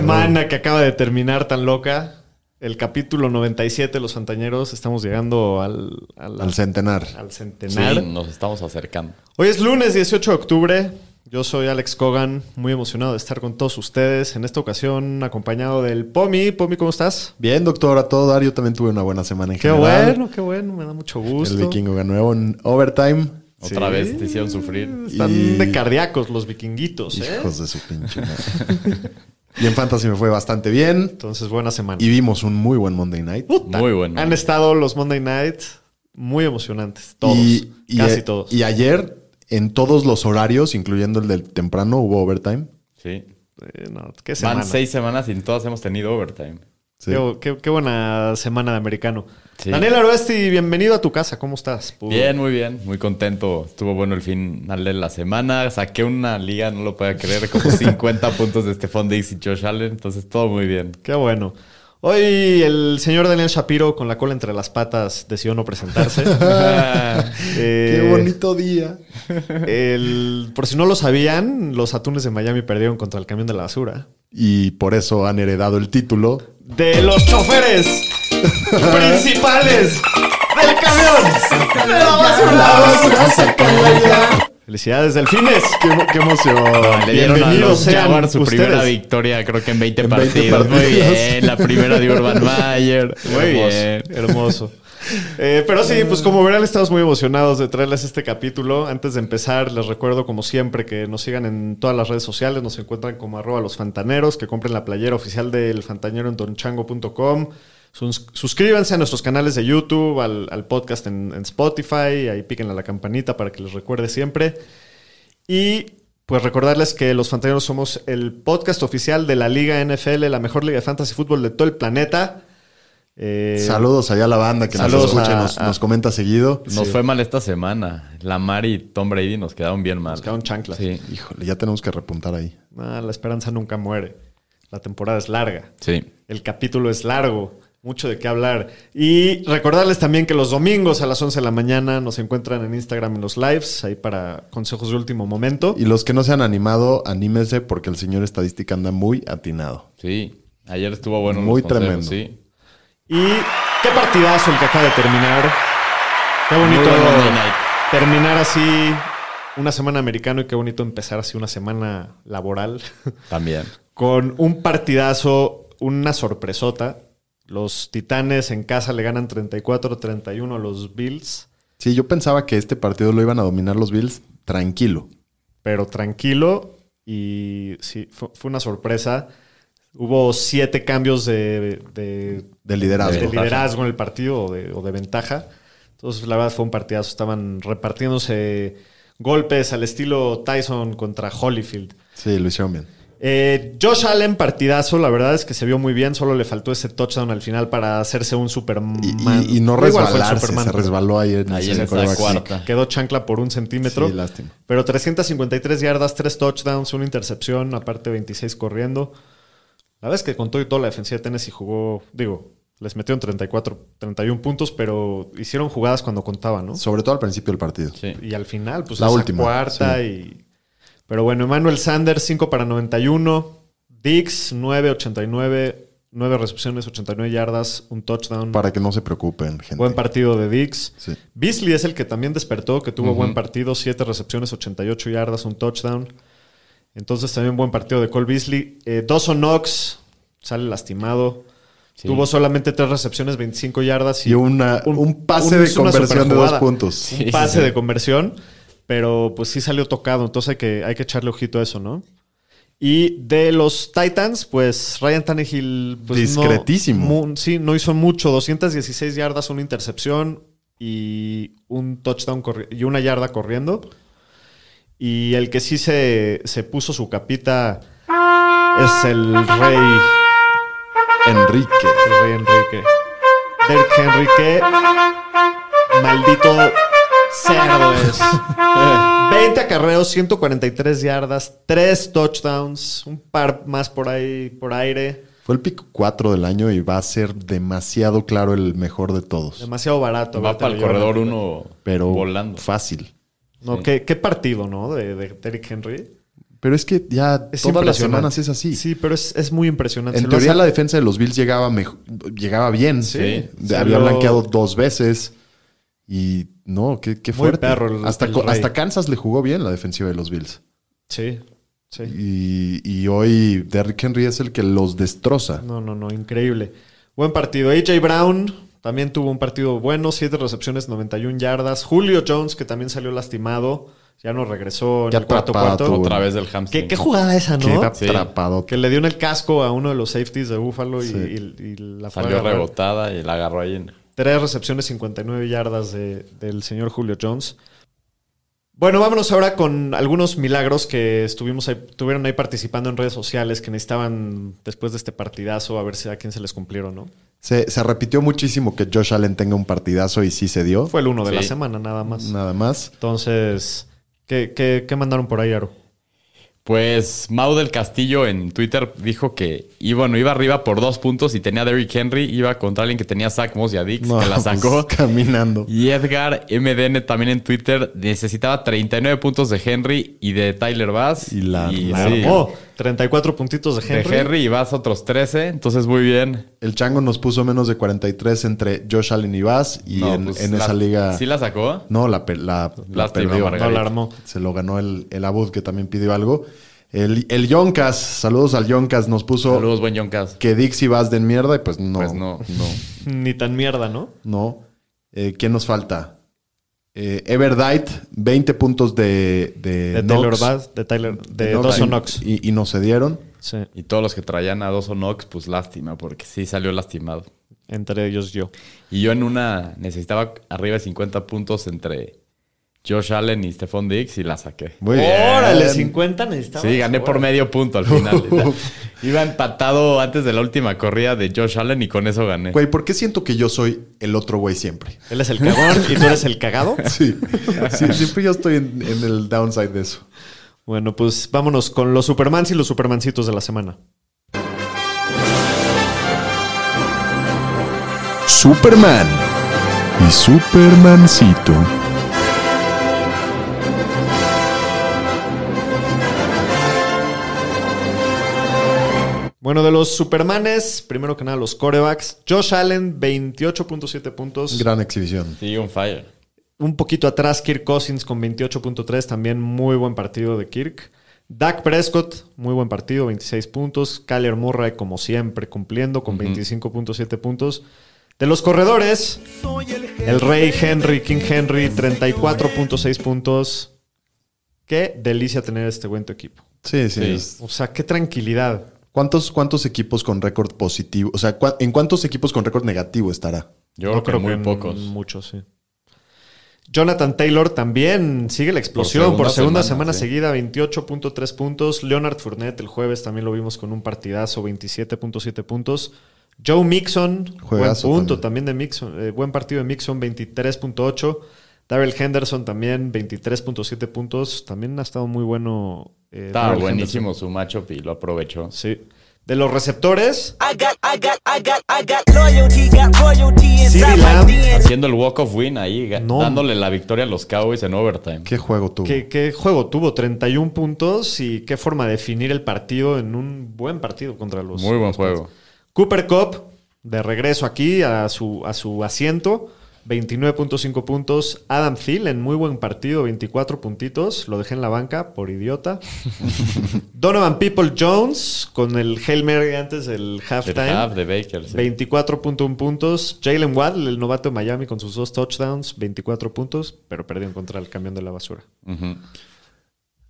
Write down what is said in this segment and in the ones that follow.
Semana que acaba de terminar tan loca. El capítulo 97 de Los Fantañeros. Estamos llegando al, al, Al centenar. al centenar. Sí, nos estamos acercando. Hoy es lunes 18 de octubre. Yo soy Alex Cogan, muy emocionado de estar con todos ustedes. En esta ocasión acompañado del Pomi. Pomi, ¿cómo estás? Bien, doctor, a todo dar. Yo también tuve una buena semana en Qué general. bueno, qué bueno, me da mucho gusto. El vikingo ganó en overtime. Otra Sí. vez te hicieron sufrir. Están Y- de cardíacos los vikinguitos, ¿eh? Hijos de su pinche madre. y en Fantasy me fue bastante bien. Entonces, buena semana. Y vimos un muy buen Monday Night. Puta, Muy bueno. Han estado los Monday Nights muy emocionantes. Todos. Y, y- casi todos. Y ayer, en todos los horarios, incluyendo el del temprano, hubo overtime. Sí. Eh, no, qué semana. Van seis semanas y en todas hemos tenido overtime. Sí. Qué, qué- qué buena semana de americano. Sí. Daniel Aroesti, bienvenido a tu casa. ¿Cómo estás? Bien, muy bien. Muy contento. Estuvo bueno el final de la semana. Saqué una liga, no lo podía creer, como 50 puntos de Stephon Diggs y Josh Allen. Entonces, todo muy bien. Qué bueno. Hoy el señor Daniel Shapiro, con la cola entre las patas, decidió no presentarse. Eh, Qué bonito día. el- por si no lo sabían, los atunes de Miami perdieron contra el camión de la basura. Y por eso han heredado el título. De los choferes principales del camión de la basura. Felicidades, delfines. ¡Qué, qué emoción! Le dieron a los Jaguars su ustedes. primera victoria, creo que en 20 En 20 partidos. Muy bien. La primera de Urban Mayer. Muy hermoso, bien. Hermoso. Eh, pero sí, pues como verán, estamos muy emocionados de traerles este capítulo. Antes de empezar, les recuerdo, como siempre, que nos sigan en todas las redes sociales. Nos encuentran como arroba los fantaneros, que compren la playera oficial del fantañero en donchango.com. Sus- suscríbanse a nuestros canales de YouTube, al, al podcast en, en Spotify. Ahí piquen a la campanita para que les recuerde siempre. Y pues recordarles que los Fantaneros somos el podcast oficial de la Liga NFL, la mejor liga de fantasy fútbol de todo el planeta. Eh, Saludos allá a la banda que Saludos nos escucha y a- nos, a- nos comenta seguido. Nos Sí. fue mal esta semana. Lamar y Tom Brady nos quedaron bien mal. Nos quedaron chanclas. Sí. Híjole, ya tenemos que repuntar ahí. Ah, la esperanza nunca muere. La temporada es larga. Sí. El capítulo es largo. Mucho de qué hablar. Y recordarles también que los domingos a las 11 de la mañana nos encuentran en Instagram en los lives, ahí para consejos de último momento. Y los que no se han animado, anímense porque el señor estadística anda muy atinado. Sí. Ayer estuvo bueno. Muy los consejos, tremendo. Sí. Y qué partidazo el que acaba de terminar. Qué bonito terminar así una semana americano y qué bonito empezar así una semana laboral También. con un partidazo, una sorpresota. Los Titanes en casa le ganan 34-31 a los Bills, Sí, yo pensaba que este partido lo iban a dominar los Bills tranquilo. pero tranquilo y sí, fue, fue una sorpresa. Hubo siete cambios de, de- De liderazgo. de liderazgo en el partido o de, o de ventaja. Entonces, la verdad fue un partidazo. Estaban repartiéndose golpes al estilo Tyson contra Holyfield. Sí, lo hicieron bien. Eh, Josh Allen, partidazo, la verdad es que se vio muy bien. Solo le faltó ese touchdown al final para hacerse un Y, Superman. y- y no fue el resbalarse, Superman, se resbaló ahí en, Ahí el en esa quarterback cuarta. Quedó chancla por un centímetro. Sí, lástima. Pero 353 yardas, 3 touchdowns, una intercepción, aparte 26 corriendo. La verdad es que con todo y todo la defensiva de Tennessee jugó, digo, les metieron 34, 31 puntos, pero hicieron jugadas cuando contaban, ¿no? Sobre todo al principio del partido. Sí. Y al final, pues La esa última, cuarta y... Pero bueno, Emmanuel Sanders, 5 para 91. Dix, 9, 89. 9 recepciones, 89 yardas, un touchdown. Para que no se preocupen, gente. Buen partido de Dix. Sí. Beasley es el que también despertó, que tuvo buen partido, 7 recepciones, 88 yardas, un touchdown. Entonces también buen partido de Cole Beasley. Eh, Dawson Knox sale lastimado. Sí. Tuvo solamente 3 recepciones, 25 yardas y, Y una, un, pase un- de conversión de dos puntos. Sí, un pase sí. de conversión, pero pues sí salió tocado, entonces hay que, hay que echarle ojito a eso, ¿no? Y de los Titans, pues Ryan Tannehill. Pues, no- Discretísimo. mu- sí, no hizo mucho. 216 yardas, una intercepción y un touchdown y una yarda corriendo. Y el que sí se, se puso su capita es el rey, Enrique. el rey Enrique. Derrick Henry, que maldito cerdo es. 20 acarreos, 143 yardas, 3 touchdowns, un par más por ahí, por aire. Fue el pick 4 del año y va a ser demasiado claro el mejor de todos. Demasiado barato. Va para el corredor a- uno Pero volando. fácil. No, ¿qué, qué partido, ¿no? De, de Derrick Henry. Pero es que ya Es todas las semanas es así. Sí, pero es, es muy impresionante. En Se teoría hace- la defensa de los Bills llegaba, llegaba bien. Sí. Había lo- blanqueado dos veces. Y no, qué, qué fuerte. perro el- hasta, el hasta Kansas le jugó bien la defensiva de los Bills. Sí, sí. Y, y hoy Derrick Henry es el que los destroza. No, no, no, increíble. Buen partido. AJ Brown también tuvo un partido bueno, 7 recepciones, 91 yardas. Julio Jones, que también salió lastimado, ya no regresó en Qué el cuarto atrapado cuarto. tuvo. Otra vez del ¿Qué, hamstring. qué jugada esa, Qué ¿no? Sí. atrapado. Que le dio en el casco a uno de los safeties de Buffalo y, Sí. y- y la Salió rebotada y la agarró ahí en... Tres recepciones, 59 yardas de- del señor Julio Jones. Bueno, vámonos ahora con algunos milagros que estuvimos ahí- estuvieron ahí participando en redes sociales que necesitaban después de este partidazo a ver si a quién se les cumplieron, ¿no? Se, se repitió muchísimo que Josh Allen tenga un partidazo y sí se dio. Fue el uno de la semana, nada más. Nada más. Entonces, ¿qué, qué, qué mandaron por ahí, Aro? Pues Mau del Castillo en Twitter dijo que y bueno, iba arriba por dos puntos y tenía a Derrick Henry, iba contra alguien que tenía Zach Moss y a Dix, No, que la sacó. pues, caminando. Y Edgar MDN también en Twitter necesitaba 39 puntos de Henry y de Tyler Bass. Y la- La sí, armó. 34 puntitos de de Henry. Henry y Bass otros 13. Entonces, muy bien. El chango nos puso menos de 43 entre Josh Allen y Bass. Y No, en, pues, en la- esa liga. ¿Sí la sacó? No, la, la, la perdió. No la armó. Se lo ganó el, el Abud, que también pidió algo. El, el Yoncas, saludos al Yoncas, nos puso Saludos, buen Yoncas. que Dixie Bass den mierda. Y pues no. Pues no. No. Ni tan mierda, ¿no? no. Eh, ¿Quién nos falta? Eh, Everdite, 20 puntos de, de, De Knox. Taylor Bass, de Tyler, de Knox Dawson y- Knox. Y, y no se dieron. Sí, Y todos los que traían a dos o Knox, pues lástima, porque sí salió lastimado. entre ellos yo. Y yo en una necesitaba arriba de 50 puntos entre Josh Allen y Stephon Diggs y la saqué. Muy bien. Órale, 50 necesitaba. Sí, gané por medio punto al final. Iba empatado antes de la última corrida de Josh Allen y con eso gané. Güey, ¿por qué siento que yo soy el otro güey siempre? Él es el cagón y tú eres el cagado. Sí, sí siempre yo estoy en, en el downside de eso. Bueno, pues vámonos con los Supermans y los Supermancitos de la semana. Superman y Supermancito. Bueno, de los Supermanes, primero que nada los corebacks. Josh Allen, 28.7 puntos. Gran exhibición. Sí, un fire. Un poquito atrás, Kirk Cousins con 28.3, también muy buen partido de Kirk. Dak Prescott, muy buen partido, 26 puntos. Kyler Murray, como siempre, cumpliendo con 25.7 puntos. De los corredores, el Rey Henry, King Henry, 34.6 puntos. Qué delicia tener este buen equipo. Sí, sí. O sea, qué tranquilidad. ¿Cuántos, ¿Cuántos equipos con récord positivo? O sea, ¿cuá- ¿en cuántos equipos con récord negativo estará? Yo creo que muy en pocos. Muchos, sí. Jonathan Taylor también sigue la explosión por segunda segunda, semana, semana, sí. seguida, 28.3 puntos. Leonard Fournette el jueves también lo vimos con un partidazo, 27.7 puntos. Joe Mixon, Juegazo buen punto también. también, de Mixon, eh, buen partido de Mixon, 23.8. Darrell Henderson también, 23.7 puntos. También ha estado muy bueno. eh, Estaba Darrell buenísimo su matchup y lo aprovechó. Sí. De los receptores. Haciendo el walk of win ahí, No. dándole la victoria a los Cowboys en overtime. ¿Qué juego tuvo? ¿Qué, qué juego tuvo? 31 puntos y qué forma de definir el partido en un buen partido contra los. Muy buen los juego. Cooper Cup, de regreso aquí a su, a su asiento, 29.5 puntos. Adam Thielen, muy buen partido, 24 puntitos. Lo dejé en la banca por idiota. Donovan People Jones con el Hail Mary antes del El halftime. half de Baker. sí. 24.1 puntos. Jalen Waddle, el novato de Miami, con sus dos touchdowns, 24 puntos, pero perdió en contra del camión de la basura.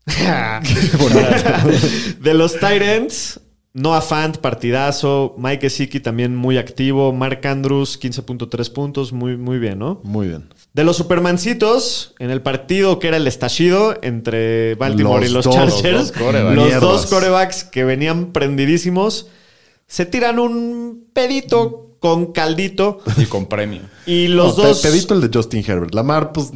De los Titans, Noah Fant, partidazo. Mike Gesicki también muy activo. Mark Andrews, 15.3 puntos. Muy, muy bien, ¿no? Muy bien. De los Supermancitos, en el partido que era el estallido entre Baltimore Los y los dos, Chargers, los dos corebacks. los Mierdas. dos corebacks que venían prendidísimos, se tiran un pedito con caldito Y con premio. y los No, dos... Pedito el de Justin Herbert. Lamar, pues,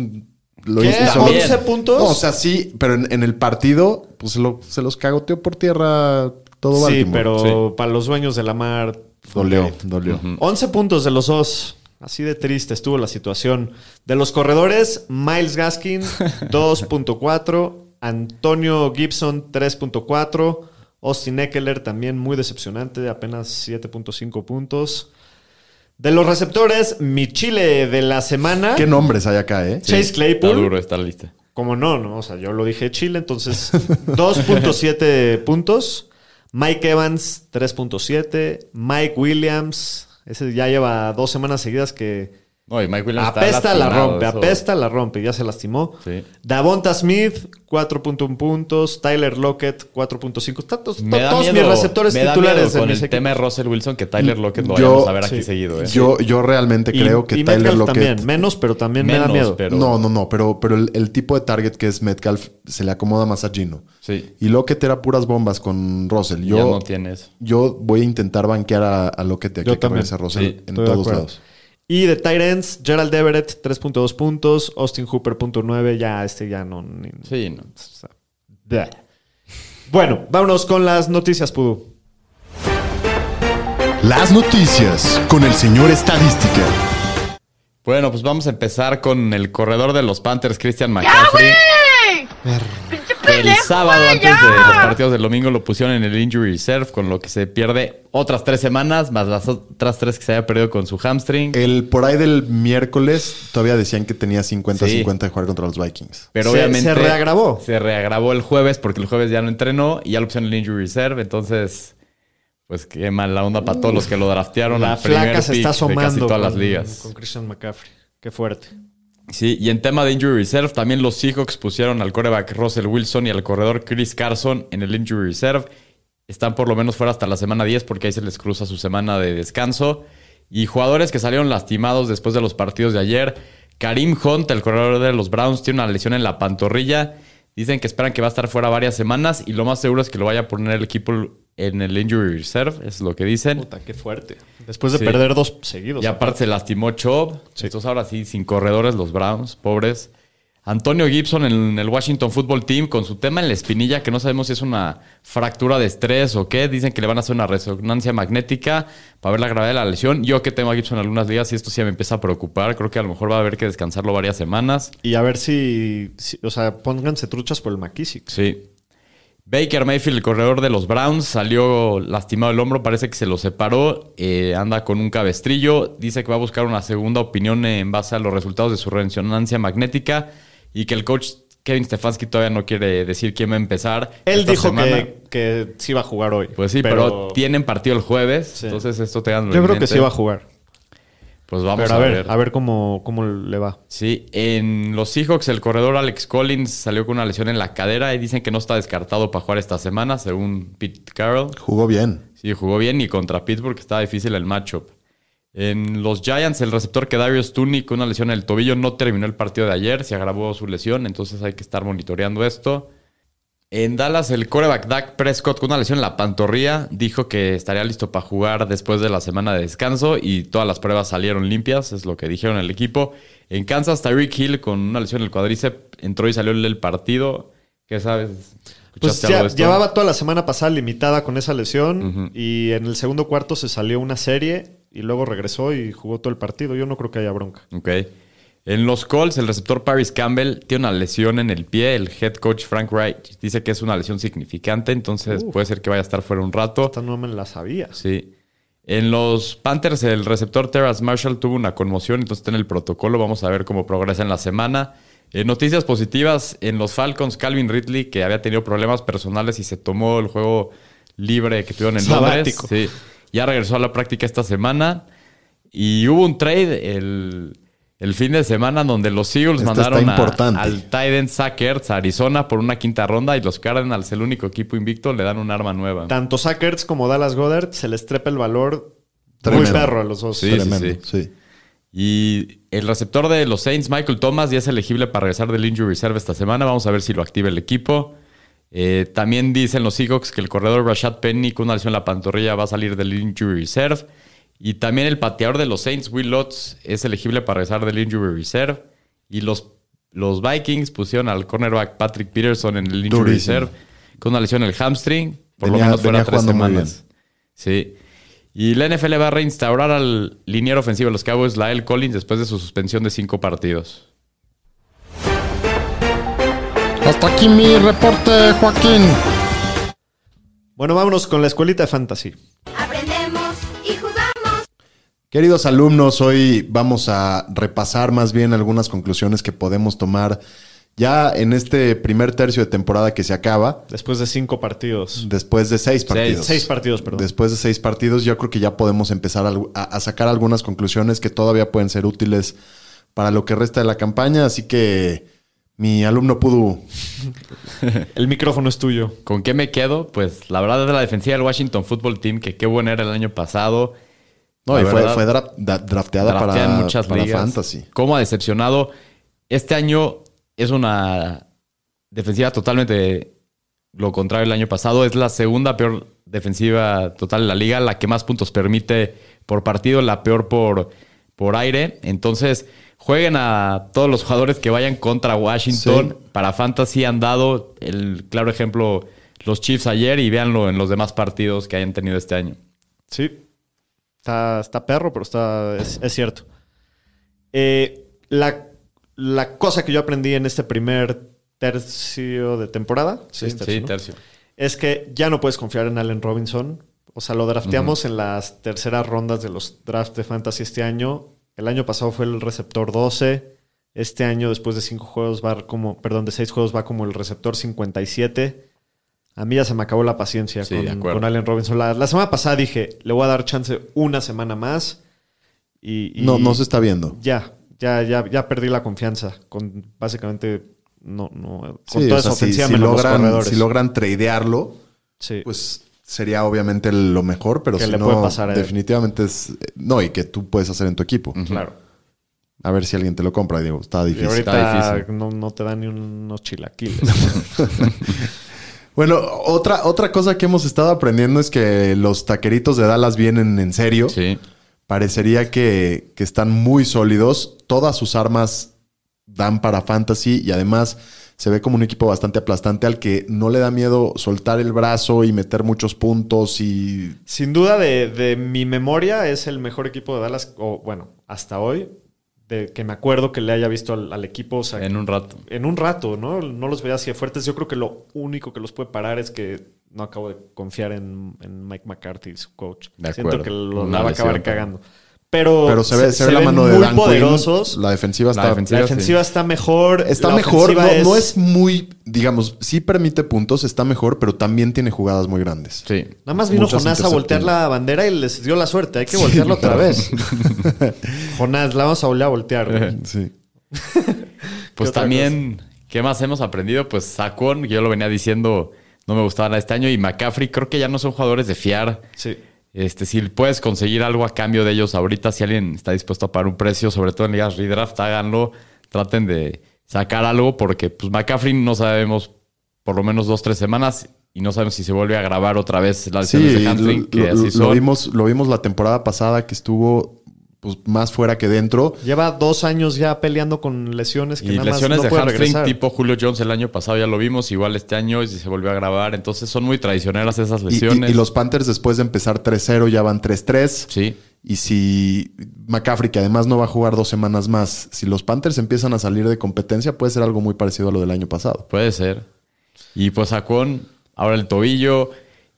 lo ¿Qué? hizo. También. ¿11 puntos? No, o sea, sí, pero en, en el partido, pues lo- se los cagoteó por tierra todo sí, Baltimore. pero para los dueños de la mar... Dolió, dolió. 11 puntos de los dos. Así de triste estuvo la situación. De los corredores, Miles Gaskin 2.4, Antonio Gibson 3.4, Austin Eckler también muy decepcionante, apenas 7.5 puntos. De los receptores, mi chile de la semana, ¿Qué nombres hay acá, eh? Chase Está Claypool. duro esta lista. Como no, no, o sea, yo lo dije Chile, entonces 2.7 puntos. Mike Evans, 3.7. Mike Williams, ese ya lleva dos semanas seguidas que No, y Mike Williams está apesta la rompe, eso- apesta la rompe, ya se lastimó. Sí. Davonta Smith, 4.1 puntos. Tyler Lockett, 4.5. Está- to- Me da todos miedo, mis receptores me da titulares miedo de con el tema de. Russell Wilson que Tyler Lockett lo Yo- vayamos a ver aquí seguido. ¿eh? Yo, yo realmente Y- creo que y Tyler Metcalf Lockett... también, menos, pero también me da Menos, miedo. pero- No, no, no, pero, pero el, el tipo de target que es Metcalf se le acomoda más a Gino. Sí. Y Lockett era puras bombas con Russell. ya Yo, no tiene eso. yo voy a intentar banquear a, a Lockett de aquí Yo a que también. Russell Sí, en todos lados. Y de Titans, Gerald Everett, 3.2 puntos. Austin Hooper, punto 9. Ya, este ya no. ni- Sí, no. o sea, bleh. Bueno, vámonos con las noticias, Pudu. Las noticias con el señor Estadística. Bueno, pues vamos a empezar con el corredor de los Panthers, Christian McCaffrey. El sábado, antes de los partidos del domingo, lo pusieron en el Injury Reserve, con lo que se pierde otras tres semanas, más las otras tres que se había perdido con su hamstring. El por ahí del miércoles todavía decían que tenía 50-50 Sí. de jugar contra los Vikings. Pero Se- obviamente. se reagravó. Se reagravó el jueves porque el jueves ya no entrenó y ya lo pusieron en el Injury Reserve. Entonces, pues qué mala onda para todos los que lo draftearon. La flaca se está de asomando casi todas con, las ligas. con Christian McCaffrey. Qué fuerte. Sí, y en tema de Injury Reserve, también los Seahawks pusieron al coreback Russell Wilson y al corredor Chris Carson en el Injury Reserve. Están por lo menos fuera hasta la semana 10 porque ahí se les cruza su semana de descanso. Y jugadores que salieron lastimados después de los partidos de ayer. Karim Hunt, el corredor de los Browns, tiene una lesión en la pantorrilla. Dicen que esperan que va a estar fuera varias semanas y lo más seguro es que lo vaya a poner el equipo en el Injury Reserve, es lo que dicen. Puta, qué fuerte. Después de Sí. perder dos seguidos. Y aparte se lastimó Chubb. Entonces ahora sí, sin corredores los Browns, pobres. Antonio Gibson en el Washington Football Team con su tema en la espinilla, que no sabemos si es una fractura de estrés o qué. Dicen que le van a hacer una resonancia magnética para ver la gravedad de la lesión. Yo que tengo a Gibson en algunas ligas y esto sí me empieza a preocupar. Creo que a lo mejor va a haber que descansarlo varias semanas. Y a ver si, si- O sea, pónganse truchas por el McKissick. Sí. Baker Mayfield, el corredor de los Browns, salió lastimado el hombro, parece que se lo separó, eh, anda con un cabestrillo, dice que va a buscar una segunda opinión en base a los resultados de su resonancia magnética y que el coach Kevin Stefanski todavía no quiere decir quién va a empezar. Él esta dijo semana. que, que sí va a jugar hoy. Pues sí, pero, tienen partido el jueves, entonces esto te Yo creo que sí va a jugar. Pues vamos pero a, a ver, ver. a ver cómo, cómo le va. Sí, en los Seahawks el corredor Alex Collins salió con una lesión en la cadera y dicen que no está descartado para jugar esta semana, según Pete Carroll. Jugó bien. Sí, jugó bien y contra Pittsburgh que estaba difícil el matchup. En los Giants, el receptor que Darius Tooney con una lesión en el tobillo no terminó el partido de ayer, se agravó su lesión, entonces hay que estar monitoreando esto. En Dallas, el coreback Dak Prescott con una lesión en la pantorrilla dijo que estaría listo para jugar después de la semana de descanso y todas las pruebas salieron limpias, es lo que dijeron el equipo. En Kansas, Tyreek Hill con una lesión en el cuadríceps entró y salió el partido. ¿Qué sabes? Pues ¿Escuchaste ya, llevaba toda la semana pasada limitada con esa lesión y en el segundo cuarto se salió una serie y luego regresó y jugó todo el partido. Yo no creo que haya bronca. Ok. En los Colts, el receptor Paris Campbell tiene una lesión en el pie. El head coach Frank Wright dice que es una lesión significante, entonces puede ser que vaya a estar fuera un rato. Esta no me la sabía. Sí. En los Panthers, el receptor Terrace Marshall tuvo una conmoción, entonces está en el protocolo. Vamos a ver cómo progresa en la semana. Eh, noticias positivas en los Falcons, Calvin Ridley, que había tenido problemas personales y se tomó el juego libre que tuvieron en. Londres. Sí. Ya regresó a la práctica esta semana. Y hubo un trade. El El fin de semana donde los Eagles Este mandaron a- al Titan Sackers a Arizona por una quinta ronda y los Cardinals, el único equipo invicto, le dan un arma nueva. Tanto Sackers como Dallas Goddard se les trepa el valor Tremendo. muy perro a los dos. Sí, sí, Tremendo, sí. sí. Y el receptor de los Saints, Michael Thomas, ya es elegible para regresar del Injury Reserve esta semana. Vamos a ver si lo activa el equipo. Eh, también dicen los Seahawks que el corredor Rashad Penny con una lesión en la pantorrilla va a salir del Injury Reserve. Y también el pateador de los Saints, Will Lutz, es elegible para regresar del Injury Reserve. Y los, los Vikings pusieron al cornerback Patrick Peterson en el Injury Durísimo. Reserve con una lesión en el hamstring. Por Venía- lo menos fuera tres semanas. Sí. Y la NFL va a reinstaurar al liniero ofensivo de los Cowboys, Lael Collins, después de su suspensión de cinco partidos. Hasta aquí mi reporte, Joaquín. Bueno, vámonos con la escuelita de fantasy. Aprendemos y jugamos. Queridos alumnos, hoy vamos a repasar más bien algunas conclusiones que podemos tomar ya en este primer tercio de temporada que se acaba, Después de cinco partidos. después de seis partidos. Seis partidos, perdón. Después de seis partidos, yo creo que ya podemos empezar a, a- a sacar algunas conclusiones que todavía pueden ser útiles para lo que resta de la campaña. Así que mi alumno Pudu, El micrófono es tuyo. ¿Con qué me quedo? Pues la verdad es la defensiva del Washington Football Team, que qué buena era el año pasado. no, La y fue, verdad, fue dra- da- drafteada draftea para, en muchas para ligas. Fantasy. ¿Cómo ha decepcionado? Este año es una defensiva totalmente lo contrario del año pasado. Es la segunda peor defensiva total de la liga, la que más puntos permite por partido, la peor por, por aire. Entonces, jueguen a todos los jugadores que vayan contra Washington. Sí. Para Fantasy han dado el claro ejemplo los Chiefs ayer y véanlo en los demás partidos que hayan tenido este año. Sí. Está, está perro, pero está, es, es cierto. Eh, la, la cosa que yo aprendí en este primer tercio de temporada sí, es tercio, Sí, ¿no? tercio. es que ya no puedes confiar en Allen Robinson. O sea, lo drafteamos en las terceras rondas de los drafts de fantasy este año. El año pasado fue el receptor 12. Este año, después de cinco juegos, va como, perdón, de seis juegos, va como el receptor 57. A mí ya se me acabó la paciencia Sí, con, Allen Robinson. La, la semana pasada dije, le voy a dar chance una semana más. Y, y No, no se está viendo. ya, ya, ya, ya perdí la confianza con básicamente no, no, con Sí, toda o sea, esa si, ofensiva si los logran, corredores. si logran tradearlo, Sí. pues sería obviamente lo mejor, pero Que si le no, puede pasar a él. definitivamente es... No, y que tú puedes hacer en tu equipo. claro. A ver si alguien te lo compra, digo, está Y difícil. ahorita Está difícil. no, no te dan ni unos chilaquiles. Bueno, otra, otra cosa que hemos estado aprendiendo es que los taqueritos de Dallas vienen en serio. Sí. Parecería que, que están muy sólidos. Todas sus armas dan para fantasy y además se ve como un equipo bastante aplastante al que no le da miedo soltar el brazo y meter muchos puntos y Sin duda, de, de mi memoria, es el mejor equipo de Dallas, o bueno, hasta hoy, de que me acuerdo que le haya visto al, al equipo. O sea, En un rato. en un rato, ¿no? No los veía así de fuertes. Yo creo que lo único que los puede parar es que no acabo de confiar en, en Mike McCarthy, su coach. De Siento que lo la va a acabar cagando. Pero, pero se ve, se ve la mano de muy Dan Quinn. poderosos. La defensiva La está defensiva- La defensiva está mejor. Está la mejor, no ofensiva no es... muy, digamos, sí permite puntos, está mejor, pero también tiene jugadas muy grandes. Sí. Nada más vino Muchas Jonás a voltear la bandera y les dio la suerte. Hay que voltearla otra vez. Jonás, la vamos a volver a voltear. Sí. Pues también, ¿qué más hemos aprendido? Pues Sacón, yo lo venía diciendo, no me gustaba nada este año. Y McCaffrey, creo que ya no son jugadores de fiar. Sí. Este, si puedes conseguir algo a cambio de ellos ahorita, si alguien está dispuesto a pagar un precio, sobre todo en ligas redraft, háganlo. Traten de sacar algo porque pues McCaffrey no sabemos por lo menos dos, tres semanas y no sabemos si se vuelve a grabar otra vez la Sí, de hamstring, lo, que lo- así lo son. vimos, lo vimos la temporada pasada que estuvo pues, más fuera que dentro. Lleva dos años ya peleando con lesiones que Y nada lesiones más no de puede hamstring regresar. tipo Julio Jones el año pasado ya lo vimos, igual este año y se volvió a grabar. Entonces son muy traicioneras esas Y, y- lesiones. y los Panthers después de empezar 3-0 ya van 3-3. Sí. Y si McCaffrey, que además no va a jugar dos semanas más, si los Panthers empiezan a salir de competencia, puede ser algo muy parecido a lo del año pasado. Puede ser. Y pues Sacón, ahora el tobillo.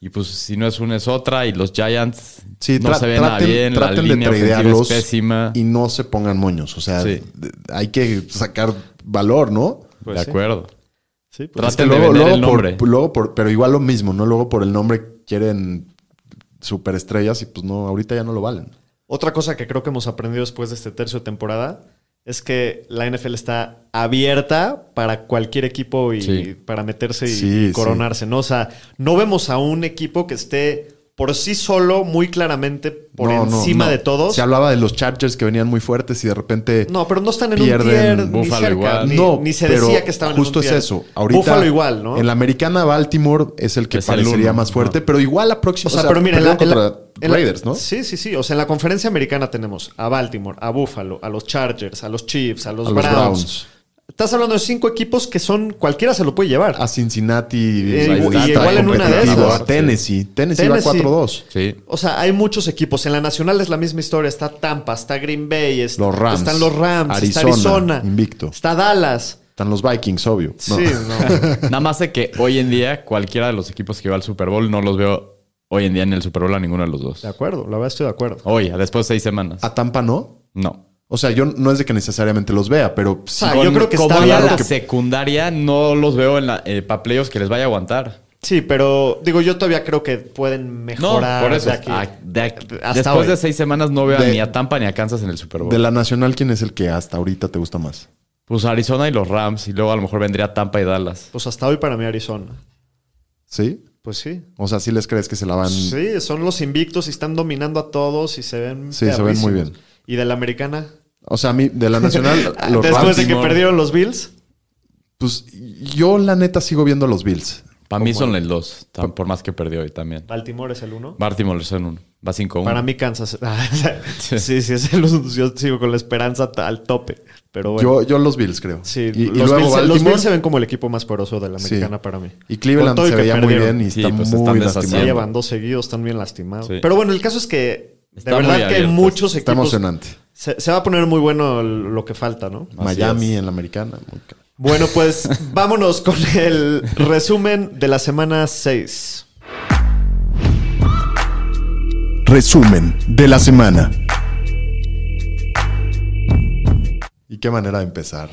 Y pues si no es una es otra. Y los Giants Sí, no se ve nada traten, bien. La traten de línea ofensiva es pésima. y no se pongan moños. O sea, Sí. de- hay que sacar valor, ¿no? Pues de sí. acuerdo. Sí, pues, Traten Es que de luego, luego el nombre. por, luego por- pero igual lo mismo, ¿no? Luego por el nombre quieren superestrellas y pues no, ahorita ya no lo valen. Otra cosa que creo que hemos aprendido después de este tercio de temporada es que la NFL está abierta para cualquier equipo y Sí. para meterse y Sí, coronarse, ¿no? O sea, no vemos a un equipo que esté por sí solo muy claramente por No, encima no. de todos. Se hablaba de los Chargers que venían muy fuertes y de repente. No, pero no están en Pierden un tier ni Buffalo cerca, igual. Ni, no, ni se pero decía que estaban justo en un es tier. eso. Ahorita, Buffalo igual, ¿no? En la americana, Baltimore es el que Es el parecería uno, más fuerte, pero igual la próxima. O sea, pero mira, en la, perdieron en la- contra en la- Raiders, ¿no? Sí, sí, sí. O sea, en la conferencia americana tenemos a Baltimore, a Buffalo, a los Chargers, a los Chiefs, a los, A los Browns. Estás hablando de cinco equipos que son cualquiera se lo puede llevar. A Cincinnati. Eh, y igual en una de esas. A Tennessee. Tennessee, va Tennessee. 4-2. Sí. O sea, hay muchos equipos. En la nacional es la misma historia. Está Tampa, está Green Bay, está- Los Rams. están los Rams, está Arizona, Arizona, invicto. está Dallas. Están los Vikings, obvio. No. Sí, no. Nada más de que hoy en día cualquiera de los equipos que va al Super Bowl no los veo hoy en día en el Super Bowl a ninguno de los dos. De acuerdo, la verdad estoy de acuerdo. Hoy, después de seis semanas. A Tampa no. No. O sea, yo no es de que necesariamente los vea, pero sí. Ah, yo creo que como está bien la que- secundaria, no los veo en la, eh, para playoffs que les vaya a aguantar. Sí, pero digo, yo todavía creo que pueden No, mejorar. por eso. de aquí. Ah, de aquí- Hasta después hoy. de seis semanas no veo De- ni a Tampa ni a Kansas en el Super Bowl. De la nacional, ¿quién es el que hasta ahorita te gusta más? Pues Arizona y los Rams. Y luego a lo mejor vendría Tampa y Dallas. Pues hasta hoy para mí Arizona. ¿Sí? Pues sí. O sea, ¿sí les crees que se la van? Sí, son los invictos y están dominando a todos y se ven. Sí, se ven muy bien. ¿Y de la americana? O sea, a mí, de la nacional, los Después Rams, de que perdieron los Bills. pues yo la neta sigo viendo a los Bills. Para mí son el 2. Por más que perdió hoy también. Baltimore es el uno. Baltimore son uno. Va 5-1. Para mí Kansas. sí, sí, es el uno. Yo sigo con la esperanza al tope. Pero bueno. Yo, yo los Bills, creo. sí, y, y los, luego Bills, los. Bills se ven como el equipo más poderoso de la Sí. americana para mí. Y Cleveland se veía muy bien y Sí, está pues muy están deshaciendo. llevan dos seguidos, están bien lastimados. Sí. Pero bueno, el caso es que Está de verdad que abierto. muchos Está equipos. emocionante. Se, se va a poner muy bueno lo que falta, ¿no? Miami en la americana. Bueno, pues vámonos con el resumen de la semana 6. Resumen de la semana. ¿Y qué manera de empezar?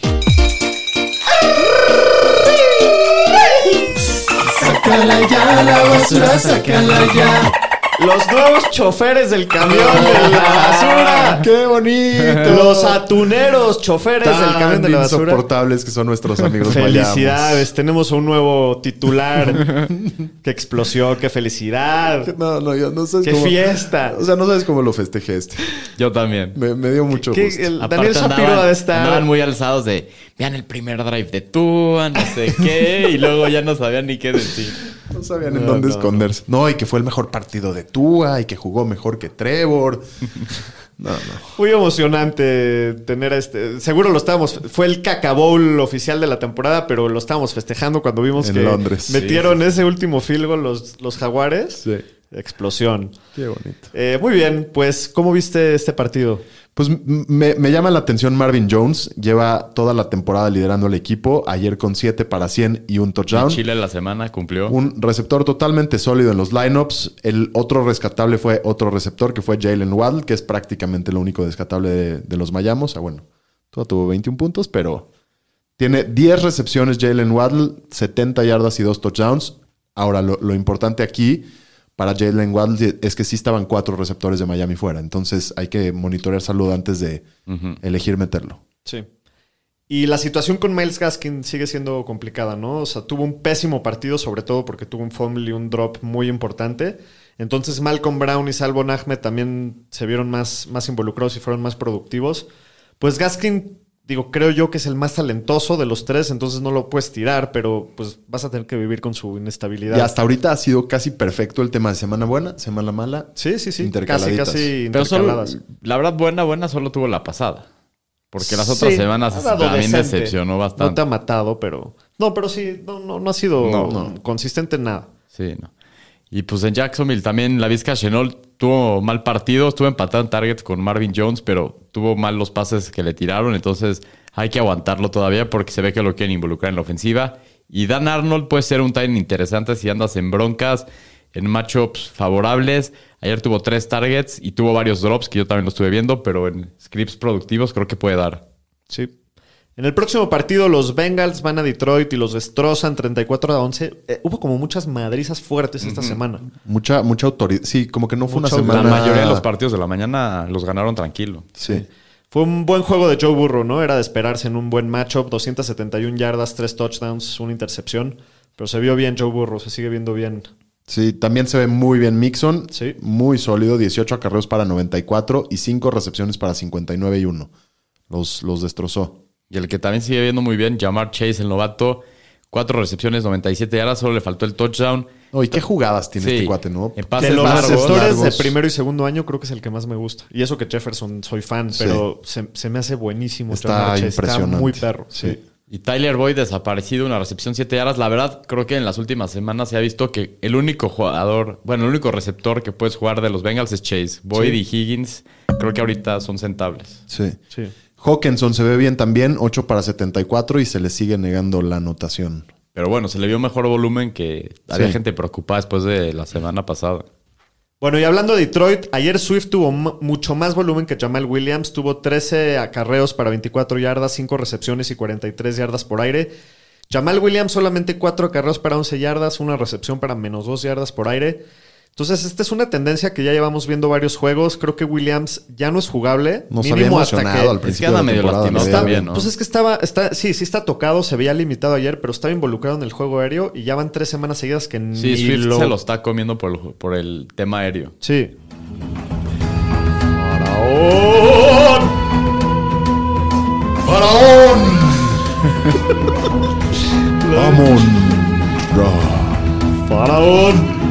Sácala ya la basura, sácala ya. Los nuevos choferes del camión de la basura. ¡Qué bonito! Los atuneros choferes del camión de la basura. insoportables que son nuestros amigos Felicidades, tenemos un nuevo titular. qué explosión, qué felicidad. No, no, yo no sé Qué fiesta. O sea, no sabes cómo lo festejé este. Yo también. Me, me dio mucho ¿Qué- gusto. el- Daniel Shapiro de estar. Andaban muy alzados de, vean el primer drive de Tua, no sé qué, y luego ya no sabían ni qué decir. No sabían en dónde no, esconderse. No. y que fue el mejor partido de Tua y que jugó mejor que Trevor. No, no. Muy emocionante tener a este. Seguro lo estábamos. Fue el Caca Bowl oficial de la temporada, pero lo estábamos festejando cuando vimos En que Londres. metieron ese último field goal los, los Jaguares. Sí. Explosión. Qué bonito. Eh, muy bien, pues, ¿cómo viste este partido? Pues me, me llama la atención Marvin Jones. Lleva toda la temporada liderando el equipo. Ayer con 7 para 100 y un touchdown. Chile la semana cumplió. Un receptor totalmente sólido en los lineups. El otro rescatable fue otro receptor que fue Jalen Waddle, que es prácticamente lo único rescatable de, de los Mayamos. Ah, bueno, todo tuvo 21 puntos, pero tiene 10 recepciones Jalen Waddle, 70 yardas y 2 touchdowns. Ahora, lo, lo importante aquí para Jalen Waddle es que sí estaban cuatro receptores de Miami fuera. Entonces hay que monitorear salud antes de elegir meterlo. Sí. Y la situación con Miles Gaskin sigue siendo complicada, ¿no? O sea, tuvo un pésimo partido, sobre todo porque tuvo un fumble y un drop muy importante. Entonces Malcolm Brown y Salvon Ahmed también se vieron más, más involucrados y fueron más productivos. Pues Gaskin, digo, creo yo que es el más talentoso de los tres, entonces no lo puedes tirar, pero pues vas a tener que vivir con su inestabilidad. Y hasta ahorita ha sido casi perfecto el tema de semana buena, semana mala. Sí, sí, sí. Casi, casi Pero solo, intercaladas. la verdad, buena, buena solo tuvo la pasada. Porque las otras Sí, semanas también decepcionó No te bastante. ha matado, pero. No, pero sí, no, no, no ha sido No, no. consistente en nada. Sí, no. Y pues en Jacksonville también la Vizca Chenol tuvo mal partido, estuvo empatado en target con Marvin Jones, pero tuvo mal los pases que le tiraron, entonces hay que aguantarlo todavía porque se ve que lo quieren involucrar en la ofensiva. Y Dan Arnold puede ser un time interesante si andas en broncas, en matchups favorables. Ayer tuvo tres targets y tuvo varios drops que yo también lo estuve viendo, pero en scripts productivos creo que puede dar. Sí. En el próximo partido, los Bengals van a Detroit y los destrozan 34 a 11. Eh, hubo como muchas madrizas fuertes esta semana. Mucha, mucha autoridad. Sí, como que no fue Mucha una semana. La mayoría de los partidos de la mañana los ganaron tranquilo. Sí. Fue un buen juego de Joe Burrow, ¿no? Era de esperarse en un buen matchup. 271 yardas, 3 touchdowns, una intercepción. Pero se vio bien Joe Burrow, se sigue viendo bien. Sí, también se ve muy bien Mixon. Sí. Muy sólido, 18 acarreos para 94 y 5 recepciones para 59 y 1. Los, los destrozó. Y el que también sigue viendo muy bien, Jamar Chase, el novato. Cuatro recepciones, 97 yardas, solo le faltó el touchdown. Oh, ¿y qué jugadas tiene Sí. este cuate, no? En pases de los largos. receptores de primero y segundo año, creo que es el que más me gusta. Y eso que Jefferson soy fan, Sí. pero se, se me hace buenísimo. Está Jamar impresionante. Está muy perro. Sí. Y Tyler Boyd desaparecido, una recepción 7 yardas. La verdad, creo que en las últimas semanas se ha visto que el único jugador, bueno, el único receptor que puedes jugar de los Bengals es Chase. Boyd y Higgins, creo que ahorita son sentables. Sí. Sí. Hawkinson se ve bien también, 8 para 74 y se le sigue negando la anotación. Pero bueno, se le vio mejor volumen que había Sí. gente preocupada después de la semana pasada. Bueno, y hablando de Detroit, ayer Swift tuvo mucho más volumen que Jamal Williams. Tuvo 13 acarreos para 24 yardas, 5 recepciones y 43 yardas por aire. Jamal Williams solamente 4 acarreos para 11 yardas, una recepción para menos 2 yardas por aire. Entonces, esta es una tendencia que ya llevamos viendo varios juegos. Creo que Williams ya no es jugable. Nos había emocionado que- al principio medio lastimado ¿no? Está- también, ¿no? Pues es que estaba, está, sí, sí está tocado, se veía limitado ayer, pero estaba involucrado en el juego aéreo y ya van tres semanas seguidas que Sí, ni Swift lo... se lo está comiendo por el, por el tema aéreo. Sí. ¡Faraón! ¡Vamos! ¡Faraón!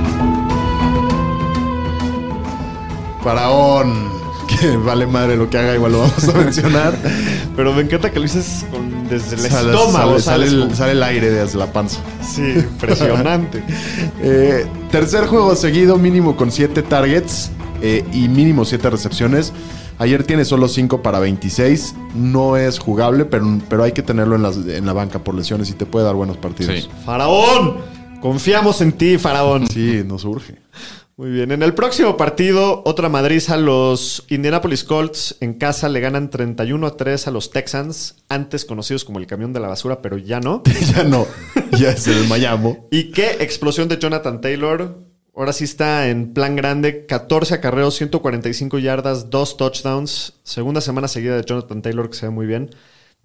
¡Faraón! Que vale madre lo que haga, igual lo vamos a mencionar. Pero me encanta que lo dices con- desde el Sale- estómago. sale, el, como- sale el aire desde la panza. Sí, impresionante. Eh, tercer juego seguido, mínimo con 7 targets eh, y mínimo 7 recepciones. Ayer tiene solo 5 para 26. No es jugable, pero, pero hay que tenerlo en, las- en la banca por lesiones y te puede dar buenos partidos. Sí. ¡Faraón! Confiamos en ti, Faraón. Sí, nos urge. Muy bien. En el próximo partido, otra madriza. Los Indianapolis Colts en casa le ganan 31 a 3 a los Texans, antes conocidos como el camión de la basura, pero ya no. ya no. Ya es el Miami. Y qué explosión de Jonathan Taylor. Ahora sí está en plan grande. 14 acarreos, 145 yardas, 2 touchdowns. Segunda semana seguida de Jonathan Taylor, que se ve muy bien.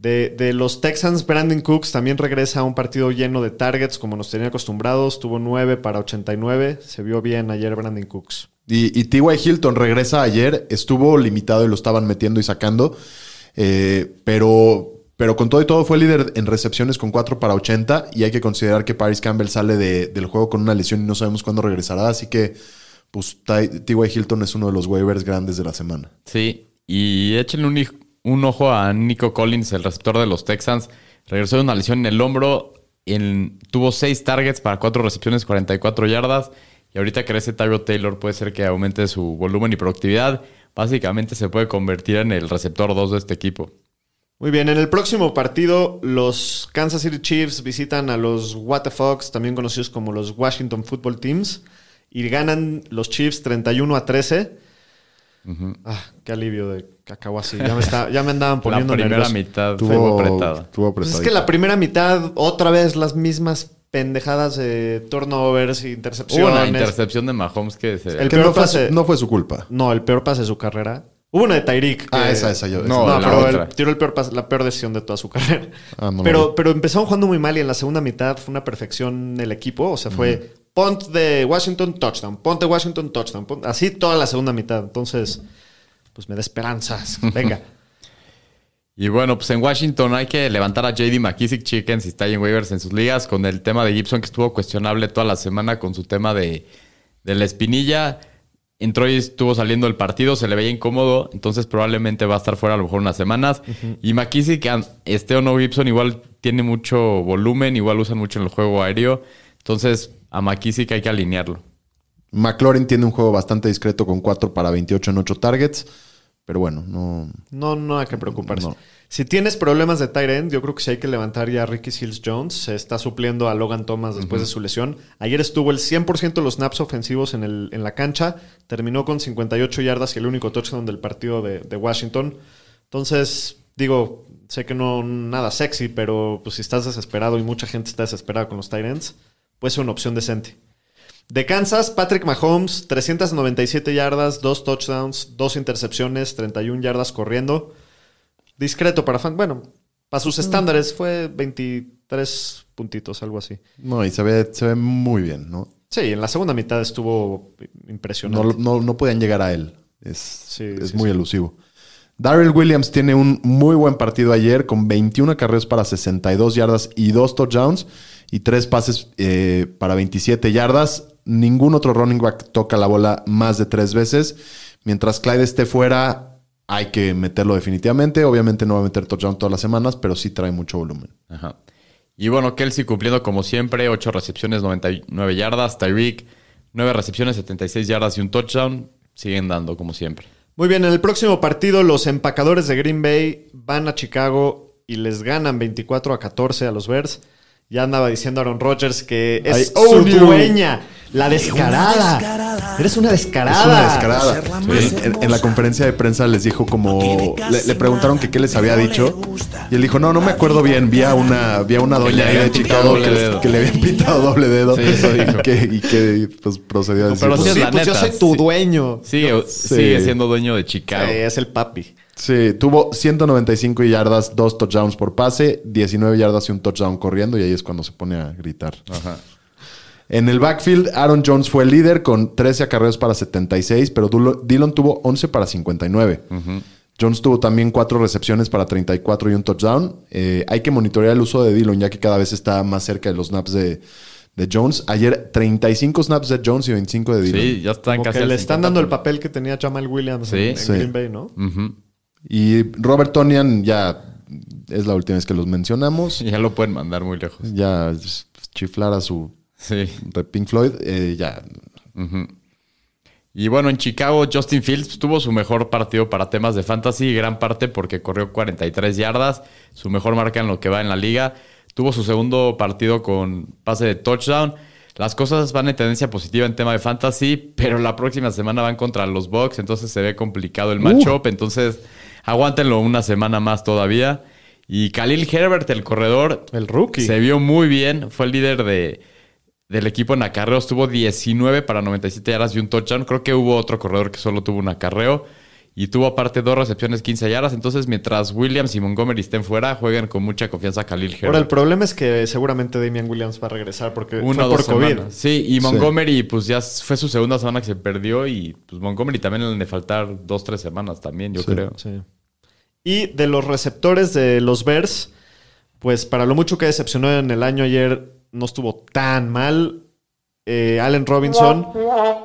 De, de los Texans, Brandon Cooks también regresa a un partido lleno de targets, como nos tenía acostumbrados. Tuvo 9 para 89. Se vio bien ayer Brandon Cooks. Y, y T.Y. Hilton regresa ayer. Estuvo limitado y lo estaban metiendo y sacando. Eh, pero, pero con todo y todo fue líder en recepciones con 4 para 80. Y hay que considerar que Paris Campbell sale de- del juego con una lesión y no sabemos cuándo regresará. Así que pues Ty-. Hilton es uno de los waivers grandes de la semana. Sí, y échenle un, un ojo a Nico Collins, el receptor de los Texans. Regresó de una lesión en el hombro. en- tuvo seis targets para cuatro recepciones, 44 yardas. Y ahorita que crece Tyro Taylor, puede ser que aumente su volumen y productividad. Básicamente se puede convertir en el receptor 2 de este equipo. Muy bien, en el próximo partido, los Kansas City Chiefs visitan a los What the Fox, también conocidos como los Washington Football Teams, y ganan los Chiefs 31 a 13. Ah, qué alivio de que acabó así. Ya me, está- ya me andaban La poniendo primera nervioso. mitad Tuvo, fue apretada. Pues es que la primera mitad, otra vez las mismas pendejadas de turnovers y Hubo intercepciones. una intercepción de Mahomes que se... El Que peor no, fue pase- su, no fue su culpa. No, el peor pase de su carrera. Hubo una de Tyreek. Ah, que- esa, esa. Yo, No, No, la pero otra. él tiró el peor la peor decisión de toda su carrera. Ah, no pero, pero empezaron jugando muy mal y en la segunda mitad fue una perfección el equipo. O sea, fue punt de Washington, touchdown. Punt de Washington, touchdown. punt- así toda la segunda mitad. Entonces, pues me da esperanzas. Venga. Y bueno, pues en Washington hay que levantar a JD McKissick Chicken si está ahí en waivers en sus ligas con el tema de Gibson que estuvo cuestionable toda la semana con su tema de, de la espinilla. Entró y estuvo saliendo el partido, se le veía incómodo, entonces probablemente va a estar fuera a lo mejor unas semanas. Y McKissick, este o no Gibson, igual tiene mucho volumen, igual usan mucho en el juego aéreo. Entonces a McKissick hay que alinearlo. McLaurin tiene un juego bastante discreto con 4 para 28 en 8 targets. Pero bueno, no. No, no hay que preocuparse. No. Si tienes problemas de tight end, yo creo que sí hay que levantar ya a Ricky Seals Jones. Se está supliendo a Logan Thomas después de su lesión. Ayer estuvo el 100% de los snaps ofensivos en, el, en la cancha. Terminó con 58 yardas y el único touchdown del partido de, de Washington. Entonces, digo, sé que no nada sexy, pero pues si estás desesperado y mucha gente está desesperada con los tight ends, puede ser una opción decente. De Kansas, Patrick Mahomes, 397 yardas, 2 touchdowns, 2 intercepciones, 31 yardas corriendo. discreto para fan. Bueno, para sus estándares fue 23 puntitos, algo así. No, y se ve, se ve muy bien, ¿no? Sí, en la segunda mitad estuvo impresionante. No, no, no podían llegar a él. Es, Sí, es sí, muy sí. elusivo. Darrell Williams tiene un muy buen partido ayer con 21 carreras para 62 yardas y 2 touchdowns y 3 pases eh, para 27 yardas. Ningún otro running back toca la bola más de 3 veces. Mientras Clyde esté fuera, hay que meterlo definitivamente. Obviamente no va a meter touchdown todas las semanas, pero sí trae mucho volumen. Ajá. Y bueno, Kelsey cumpliendo como siempre, 8 recepciones, 99 yardas. Tyreek, 9 recepciones, 76 yardas y un touchdown. Siguen dando como siempre. Muy bien, en el próximo partido los empacadores de Green Bay van a Chicago y les ganan 24 a 14 a los Bears. Ya andaba diciendo Aaron Rodgers que es I su you. La descarada. Eres una descarada. Es una descarada. Sí, En, en la conferencia de prensa les dijo como... Le, le preguntaron que qué les había dicho. Y él dijo, no, no me acuerdo bien. Vi a una, vi a una doña ahí de Chicago que, le habían pintado doble dedo. Sí, eso dijo. Y que, y que, pues, procedió a decir... pero pues, sí pues yo soy tu sí. dueño. Sigue, Sí. sigue siendo dueño de Chicago. Sí, es el papi. Sí, tuvo 195 yardas, dos touchdowns por pase, 19 yardas y un touchdown corriendo y ahí es cuando se pone a gritar. Ajá. En el backfield, Aaron Jones fue el líder con 13 acarreos para 76, pero Dillon tuvo 11 para 59. Jones tuvo también 4 recepciones para 34 y un touchdown. Eh, hay que monitorear el uso de Dillon ya que cada vez está más cerca de los snaps de, de Jones. Ayer 35 snaps de Jones y 25 de Dillon. Sí, ya están Como casi que le están 50. dando el papel que tenía Jamal Williams Sí. en, en Sí. Green Bay, ¿no? Y Robert Tonian ya es la última vez que los mencionamos. Ya lo pueden mandar muy lejos. Ya chiflar a su Sí. de Pink Floyd, eh, ya. Y bueno, en Chicago, Justin Fields tuvo su mejor partido para temas de fantasy, gran parte porque corrió 43 yardas, su mejor marca en lo que va en la liga. Tuvo su segundo partido con pase de touchdown. Las cosas van en tendencia positiva en tema de fantasy, pero la próxima semana van contra los Bucks, entonces se ve complicado el matchup. Entonces, aguántenlo una semana más todavía. Y Khalil Herbert, el corredor, El rookie. se vio muy bien. Fue el líder de, del equipo en acarreos. Tuvo 19 para 97 yardas y un touchdown. Creo que hubo otro corredor que solo tuvo un acarreo. Y tuvo aparte dos recepciones, 15 yardas. Entonces, mientras Williams y Montgomery estén fuera, jueguen con mucha confianza a Khalil Herbert. Ahora, el problema es que seguramente Damian Williams va a regresar porque Una fue o por dos COVID. semanas. Sí, y Montgomery, pues ya fue su segunda semana que se perdió. Y pues Montgomery también le han de faltar dos, tres semanas también, yo Sí. creo. Sí. Y de los receptores de los Bears, pues para lo mucho que decepcionó en el año ayer, no estuvo tan mal. Eh, Allen Robinson,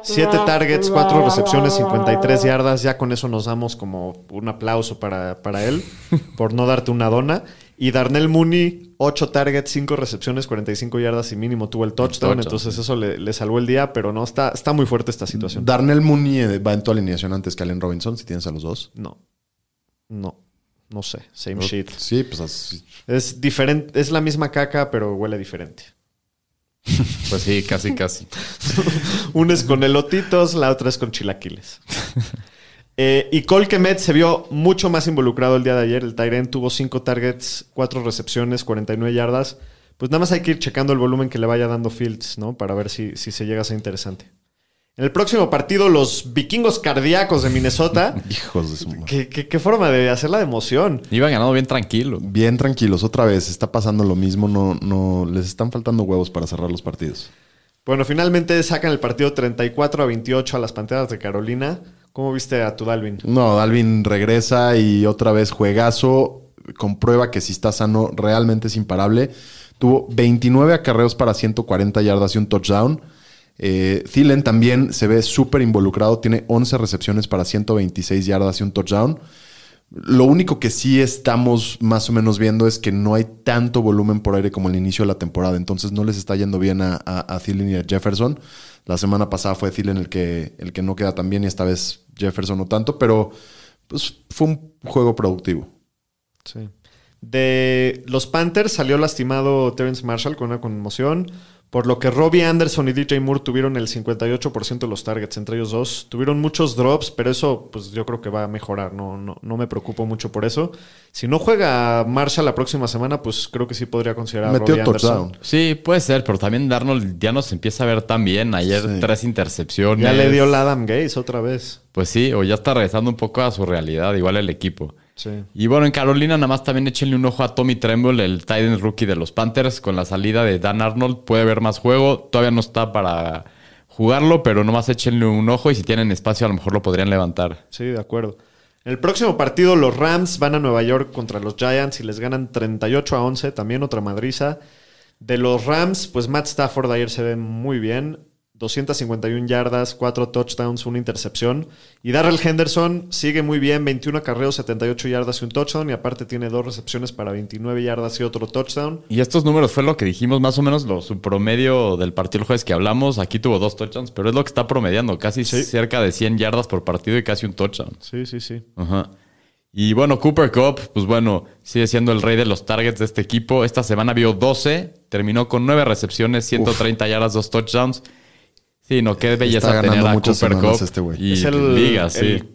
7 targets, 4 recepciones, 53 yardas. Ya con eso nos damos como un aplauso para, para él por no darte una dona. Y Darnell Mooney, 8 targets, 5 recepciones, 45 yardas y mínimo tuvo el touchdown. touchdown, entonces eso le, le salvó el día, pero no, está, está muy fuerte esta situación. Darnell Mooney eh, va en tu alineación antes que Allen Robinson, si tienes a los dos. No, no, no sé. Same shit. Sí, pues así. Es diferente, es la misma caca, pero huele diferente. Pues sí, casi, casi. Una es con elotitos, la otra es con chilaquiles. Eh, y Cole Kemet se vio mucho más involucrado el día de ayer. El Tyren tuvo 5 targets, 4 recepciones, 49 yardas. Pues nada más hay que ir checando el volumen que le vaya dando Fields, ¿no? Para ver si, si se llega a ser interesante. En el próximo partido, los vikingos cardíacos de Minnesota. Hijos de su madre. ¿Qué, qué, qué forma de hacerla de emoción? Iban ganando bien tranquilo. Bien tranquilos, otra vez, está pasando lo mismo, no, no, les están faltando huevos para cerrar los partidos. Bueno, finalmente sacan el partido 34 a 28 a las Panteras de Carolina. ¿Cómo viste a tu Dalvin? No, Dalvin regresa y otra vez juegazo, comprueba que si está sano realmente es imparable. Tuvo 29 acarreos para 140 yardas y un touchdown. Eh, también se ve súper involucrado, tiene 11 recepciones para 126 yardas y un touchdown. Lo único que sí estamos más o menos viendo es que no hay tanto volumen por aire como al inicio de la temporada, entonces no les está yendo bien a, a, y a Jefferson. La semana pasada fue Thielen el que, el que no queda tan bien y esta vez Jefferson no tanto, pero pues fue un juego productivo. Sí. De los Panthers salió lastimado Terrence Marshall con una conmoción, por lo que Robbie Anderson y DJ Moore tuvieron el 58% de los targets entre ellos dos. Tuvieron muchos drops, pero eso pues yo creo que va a mejorar, no, no, no me preocupo mucho por eso. Si no juega Marshall la próxima semana, pues creo que sí podría considerar a Metió Robbie Anderson. touchdown. Sí, puede ser, pero también Darnold ya nos empieza a ver tan bien. Ayer Sí. tres intercepciones. Ya le dio la Adam Gaze otra vez. Pues sí, o ya está regresando un poco a su realidad, igual el equipo. Sí. Y bueno, en Carolina nada más también échenle un ojo a Tommy Tremble, el Titan rookie de los Panthers. Con la salida de Dan Arnold puede haber más juego. Todavía no está para jugarlo, pero nomás échenle un ojo y si tienen espacio a lo mejor lo podrían levantar. Sí, de acuerdo. En el próximo partido, los Rams van a Nueva York contra los Giants y les ganan 38 a 11, también otra madriza. De los Rams, pues Matt Stafford ayer se ve muy bien. 251 yardas, 4 touchdowns, una intercepción. Y Darrell Henderson sigue muy bien, 21 acarreos, 78 yardas y un touchdown. Y aparte tiene dos recepciones para 29 yardas y otro touchdown. Y estos números fue lo que dijimos, más o menos lo, su promedio del partido el jueves que hablamos. Aquí tuvo dos touchdowns, pero es lo que está promediando, casi cerca de 100 yardas por partido y casi un touchdown. Sí, sí, sí. Ajá. Y bueno, Cooper Cup, pues bueno, sigue siendo el rey de los targets de este equipo. Esta semana vio 12, terminó con 9 recepciones, 130 yardas, 2 touchdowns. Sí, no, qué belleza ganando tener a muchas Cooper semanas Cup. este güey. y es el, liga, sí. el,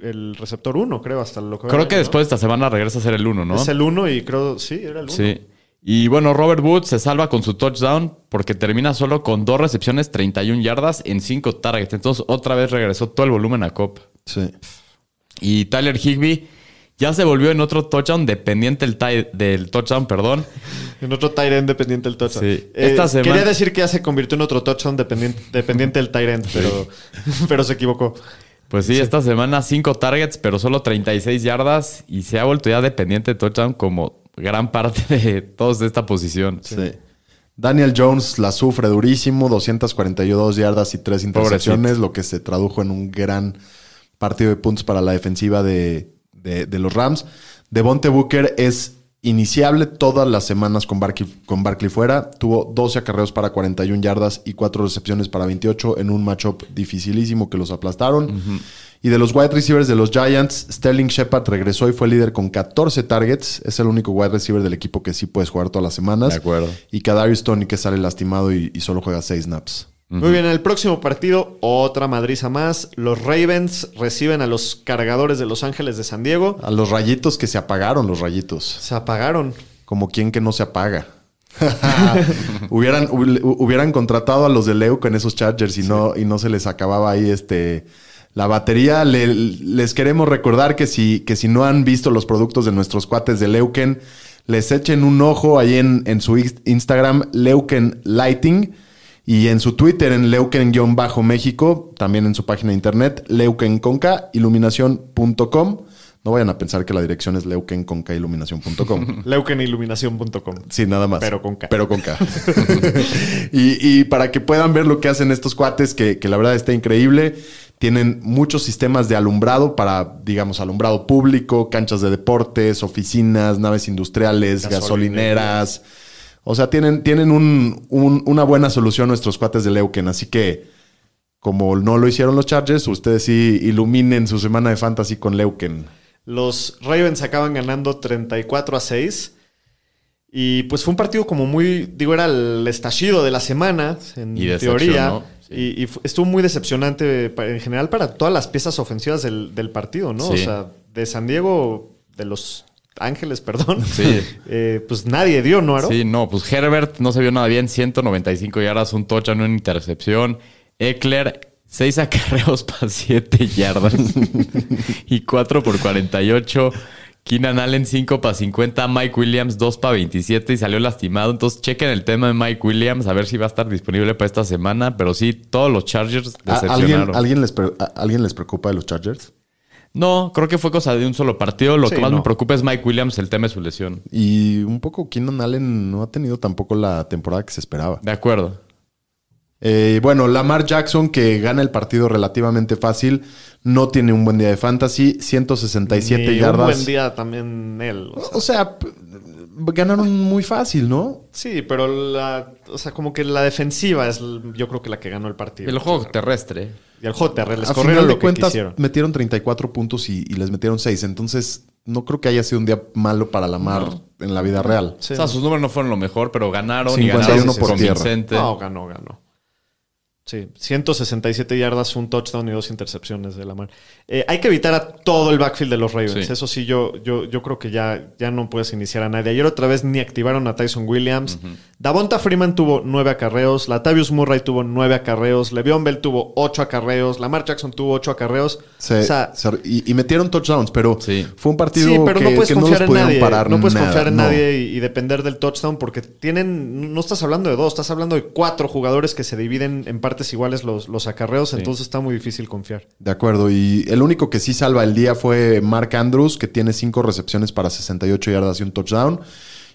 el receptor 1, creo, hasta lo que Creo que después de esta semana regresa a ser el 1, ¿no? Es el 1 y creo, sí, era el 1. Sí. Y bueno, Robert Woods se salva con su touchdown porque termina solo con dos recepciones, 31 yardas en 5 targets. Entonces otra vez regresó todo el volumen a Cop. Sí. Y Tyler Higby ya se volvió en otro touchdown dependiente del, tie- del touchdown, perdón. En otro tight end dependiente del touchdown. Sí. Eh, Esta semana- Quería decir que ya se convirtió en otro touchdown dependiente, dependiente del tight end, pero, pero se equivocó. Pues sí, esta semana 5 targets, pero solo 36 yardas y se ha vuelto ya dependiente de touchdown como gran parte de todos de esta posición. Sí. Daniel Jones la sufre durísimo, 242 yardas y 3 intercepciones, lo que se tradujo en un gran partido de puntos para la defensiva de, de- de los Rams. Devonte Booker es iniciable todas las semanas con Barkley, con Barkley fuera. Tuvo 12 acarreos para 41 yardas y 4 recepciones para 28 en un matchup dificilísimo que los aplastaron. Y de los wide receivers de los Giants, Sterling Shepard regresó y fue líder con 14 targets. Es el único wide receiver del equipo que sí puedes jugar todas las semanas. De acuerdo. Y Kadarius Tony que sale lastimado y, y solo juega 6 snaps. Muy bien, en el próximo partido, otra madriza más. Los Ravens reciben a los cargadores de Los Ángeles de San Diego. A los rayitos que se apagaron, los rayitos. Se apagaron. Como quien que no se apaga. hubieran, hu- hubieran contratado a los de Leuco en esos Chargers y, no, y no se les acababa ahí este la batería. Le- les queremos recordar que si, que si no han visto los productos de nuestros cuates de Leuken, les echen un ojo ahí en, en su ins- Instagram, Leuken Lighting. Y en su Twitter, en Leuken-México, también en su página de internet, leukenconca, iluminación.com. No vayan a pensar que la dirección es leukenconcailuminación.com. Leukeniluminación.com. Sí, nada más. Pero con K. Pero con K. y, y para que puedan ver lo que hacen estos cuates, que, que la verdad está increíble, tienen muchos sistemas de alumbrado para, digamos, alumbrado público, canchas de deportes, oficinas, naves industriales, gasolineras. O sea, tienen, tienen un- un- una buena solución nuestros cuates de Leuken. Así que, como no lo hicieron los Chargers, ustedes sí iluminen su semana de fantasy con Leuken. Los Ravens acaban ganando 34 a 6. Y pues fue un partido como muy, digo, era el estallido de la semana, en Y teoría. sí. Y, estuvo muy decepcionante en general para todas las piezas ofensivas del, del partido, ¿no? O sea, de San Diego, de los Ángeles, perdón. Sí. eh, pues nadie dio, ¿no, Aro? Sí, no, pues Herbert no se vio nada bien, 195 yardas, un touchdown, una intercepción. Eckler, 6 acarreos para 7 yardas y 4 por 48. Keenan Allen, 5 para 50. Mike Williams, 2 para 27 y salió lastimado. Entonces, chequen el tema de Mike Williams, a ver si va a estar disponible para esta semana. Pero sí, todos los Chargers ¿A- decepcionaron. ¿Alguien, ¿alguien, les pre- a- ¿Alguien les preocupa de los Chargers? No, creo que fue cosa de un solo partido. Lo Sí, que más no. me preocupa es Mike Williams, el tema de su lesión. Y un poco Keenan Allen no ha tenido tampoco la temporada que se esperaba. De acuerdo. Eh, bueno, Lamar Jackson, que gana el partido relativamente fácil, no tiene un buen día de fantasy, 167 Ni yardas. Un buen día también él. o sea. O sea, p- ganaron muy fácil, ¿no? sí, pero la, o sea, como que la defensiva es yo creo que la que ganó el partido. El juego terrestre. Y el juego terrestre. Les A corrieron final lo de que cuentas, quisieron. metieron 34 puntos y, y les metieron 6. Entonces, no creo que haya sido un día malo para Lamar en la vida real. Sí. O sea, sus números no fueron lo mejor, pero ganaron y 51 ganaron por tierra. No, ganó, ganó. Sí, 167 yardas, un touchdown y dos intercepciones de Lamar. Eh, hay que evitar a todo el backfield de los Ravens. Sí. Eso sí, yo, yo, yo creo que ya, ya no puedes iniciar a nadie. Ayer otra vez ni activaron a Tyson Williams. Davonta Freeman tuvo nueve acarreos. Latavius Murray tuvo nueve acarreos. Le'Veon Bell tuvo ocho acarreos. Lamar Jackson tuvo ocho acarreos. Se- o sea, se- y, y metieron touchdowns, pero Sí. fue un partido sí, pero que, no puedes que no confiar los en pudieron nadie. parar no puedes nada, confiar en no. nadie y, y depender del touchdown porque tienen. No estás hablando de dos, estás hablando de cuatro jugadores que se dividen en partes iguales los, los acarreos. Entonces está muy difícil confiar. De acuerdo, y el único que sí salva el día fue Mark Andrews, que tiene cinco recepciones para 68 yardas y un touchdown.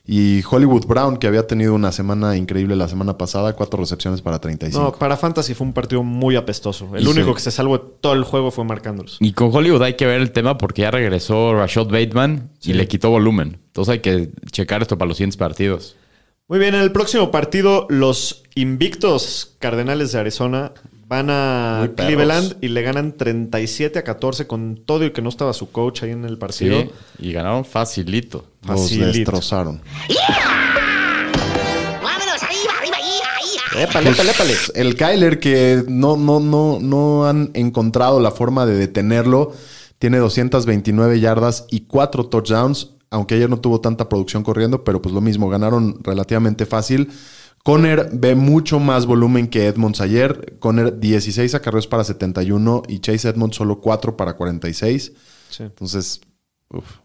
Y Hollywood Brown, que había tenido una semana increíble la semana pasada, cuatro recepciones para 35. No, para Fantasy fue un partido muy apestoso. El Y único sí. que se salvó de todo el juego fue Mark Andrews. Y con Hollywood hay que ver el tema porque ya regresó Rashad Bateman y le quitó volumen. Entonces hay que checar esto para los siguientes partidos. Muy bien, en el próximo partido, los invictos Cardenales de Arizona van a. Cleveland y le ganan 37 a 14 con todo y que no estaba su coach ahí en el partido. Sí, y ganaron facilito. Los facilito. destrozaron. ¡Vámonos! ¡Arriba, arriba, ahí, ahí! Épale, épale, épale. El Kyler, que no, no, no, no han encontrado la forma de detenerlo, tiene 229 yardas y cuatro touchdowns, aunque ayer no tuvo tanta producción corriendo, pero pues lo mismo, ganaron relativamente fácil. Conner ve mucho más volumen que Edmonds ayer. Conner 16 acarreos para 71 y Chase Edmonds solo 4 para 46. Sí. Entonces, uf.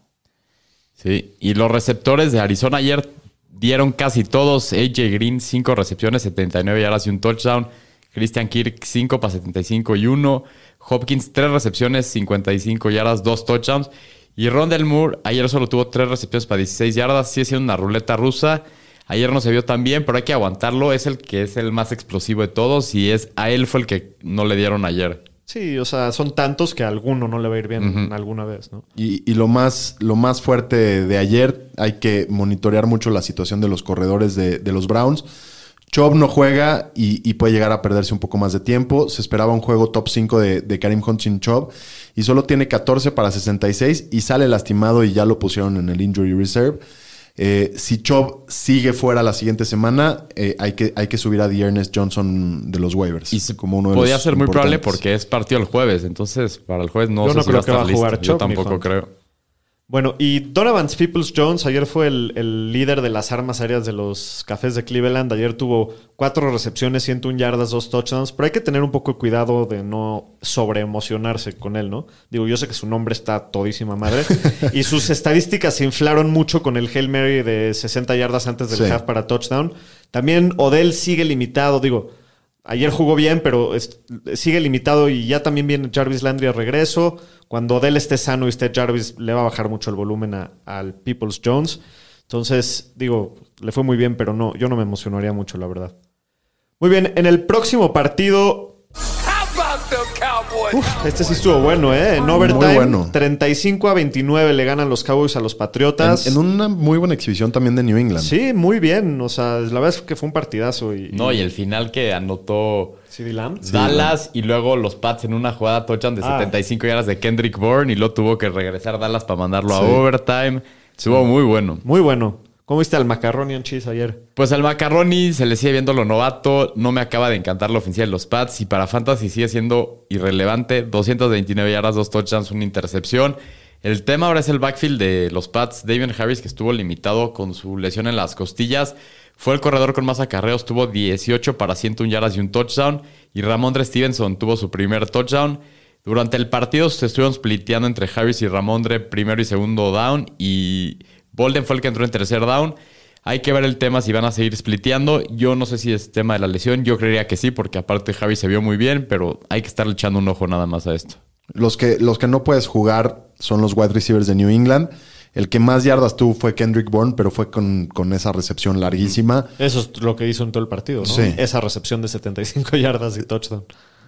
Sí, y los receptores de Arizona ayer dieron casi todos. AJ Green, 5 recepciones, 79 yardas y un touchdown. Christian Kirk, 5 para 75 y 1. Hopkins, 3 recepciones, 55 yardas, 2 touchdowns. Y Rondell Moore ayer solo tuvo 3 recepciones para 16 yardas. Sigue siendo una ruleta rusa. Ayer no se vio tan bien, pero hay que aguantarlo. Es el que es el más explosivo de todos y es a él fue el que no le dieron ayer. Sí, o sea, son tantos que a alguno no le va a ir bien alguna vez, ¿no? Y, y lo, más, lo más fuerte de ayer, hay que monitorear mucho la situación de los corredores de, de los Browns. Chubb no juega y, y puede llegar a perderse un poco más de tiempo. Se esperaba un juego top 5 de, de Karim Hunt sin Chubb y solo tiene 14 para 66 y sale lastimado y ya lo pusieron en el Injury Reserve. Eh, si Chubb sigue fuera la siguiente semana, eh, hay, que, hay que subir a Ernest Johnson de los waivers. Y se- como uno de podía los ser muy probable porque es partido el jueves. Entonces, para el jueves no Yo sé no si creo va a que va estar a jugar listo. Yo Chubb ni tampoco Hunt. creo. Bueno, y Donovan Peoples Jones ayer fue el, el líder de las armas aéreas de los Cafés de Cleveland. Ayer tuvo cuatro recepciones, 101 yardas, dos touchdowns. Pero hay que tener un poco de cuidado de no sobreemocionarse con él, ¿no? Digo, yo sé que su nombre está todísima madre. y sus estadísticas se inflaron mucho con el Hail Mary de 60 yardas antes del Sí. half para touchdown. También Odell sigue limitado, digo. Ayer jugó bien, pero sigue limitado y ya también viene Jarvis Landry a regreso. Cuando Odell esté sano y esté Jarvis, le va a bajar mucho el volumen a- al Peoples Jones. Entonces, digo, le fue muy bien, pero no, yo no me emocionaría mucho, la verdad. Muy bien, en el próximo partido. Uf, este sí estuvo bueno, ¿eh? En overtime, bueno. 35 a 29 le ganan los Cowboys a los Patriotas. En, en una muy buena exhibición también de New England. Sí, muy bien. O sea, la verdad es que fue un partidazo. Y, No, y el final que anotó. Dallas y luego los Pats en una jugada touchdown de Ah. 75 yardas de Kendrick Bourne y luego tuvo que regresar Dallas para mandarlo a overtime. Estuvo muy bueno. Muy bueno. ¿Cómo viste al Macaroni and Cheese ayer? Pues al Macaroni se le sigue viendo lo novato. No me acaba de encantar la ofensiva de los Pats. Y para Fantasy sigue siendo irrelevante. 229 yardas, dos touchdowns, una intercepción. El tema ahora es el backfield de los Pats. David Harris, que estuvo limitado con su lesión en las costillas. Fue el corredor con más acarreos. Tuvo 18 para 101 yardas y un touchdown. Y Ramondre Stevenson tuvo su primer touchdown. Durante el partido se estuvieron spliteando entre Harris y Ramondre primero y segundo down. Y Bolden fue el que entró en tercer down. Hay que ver el tema si van a seguir spliteando. Yo no sé si es tema de la lesión. Yo creería que sí, porque aparte Harris se vio muy bien, pero hay que estar echando un ojo nada más a esto. Los que, los que no puedes jugar son los wide receivers de New England. El que más yardas tuvo fue Kendrick Bourne, pero fue con, con esa recepción larguísima. Eso es lo que hizo en todo el partido, ¿no? Sí. Esa recepción de 75 yardas y touchdown.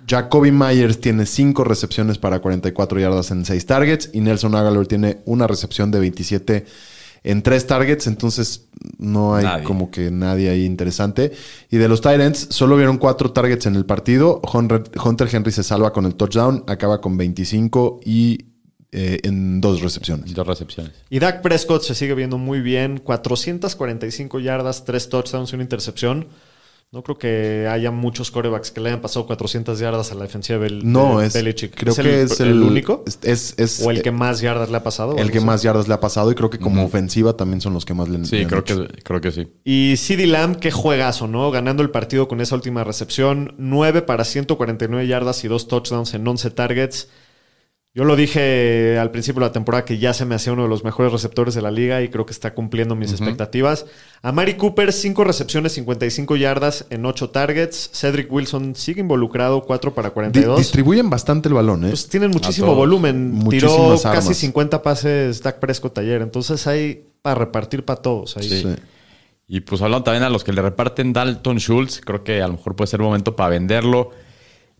Jacoby Myers tiene 5 recepciones para 44 yardas en 6 targets. Y Nelson Aguilar tiene una recepción de 27 en 3 targets. Entonces no hay Nadie. como que nadie ahí interesante. Y de los Titans, solo vieron 4 targets en el partido. Hunter, Henry se salva con el touchdown, acaba con 25 y eh, en dos recepciones. Dos recepciones. Y Dak Prescott se sigue viendo muy bien. 445 yardas, 3 touchdowns y una intercepción. No creo que haya muchos corebacks que le hayan pasado 400 yardas a la defensiva de, No, de es. Belichick. Creo que es el, único. Es, ¿O el que más yardas le ha pasado? el que así? más yardas le ha pasado y creo que como ofensiva también son los que más le, le Sí, han creo hecho. que, creo que sí. Y CD Lamb, qué juegazo, ¿no? Ganando el partido con esa última recepción. 9 para 149 yardas y 2 touchdowns en 11 targets. Yo lo dije al principio de la temporada que ya se me hacía uno de los mejores receptores de la liga y creo que está cumpliendo mis expectativas. A Mari Cooper, 5 recepciones, 55 yardas en 8 targets. Cedric Wilson sigue involucrado, 4 para Di- 42. distribuyen bastante el balón, ¿eh? Pues tienen muchísimo todos. volumen. Tiró casi armas. 50 pases Dak Prescott ayer. Entonces hay para repartir para todos. Ahí. Sí. Y pues hablando también a los que le reparten Dalton Schultz, creo que a lo mejor puede ser momento para venderlo.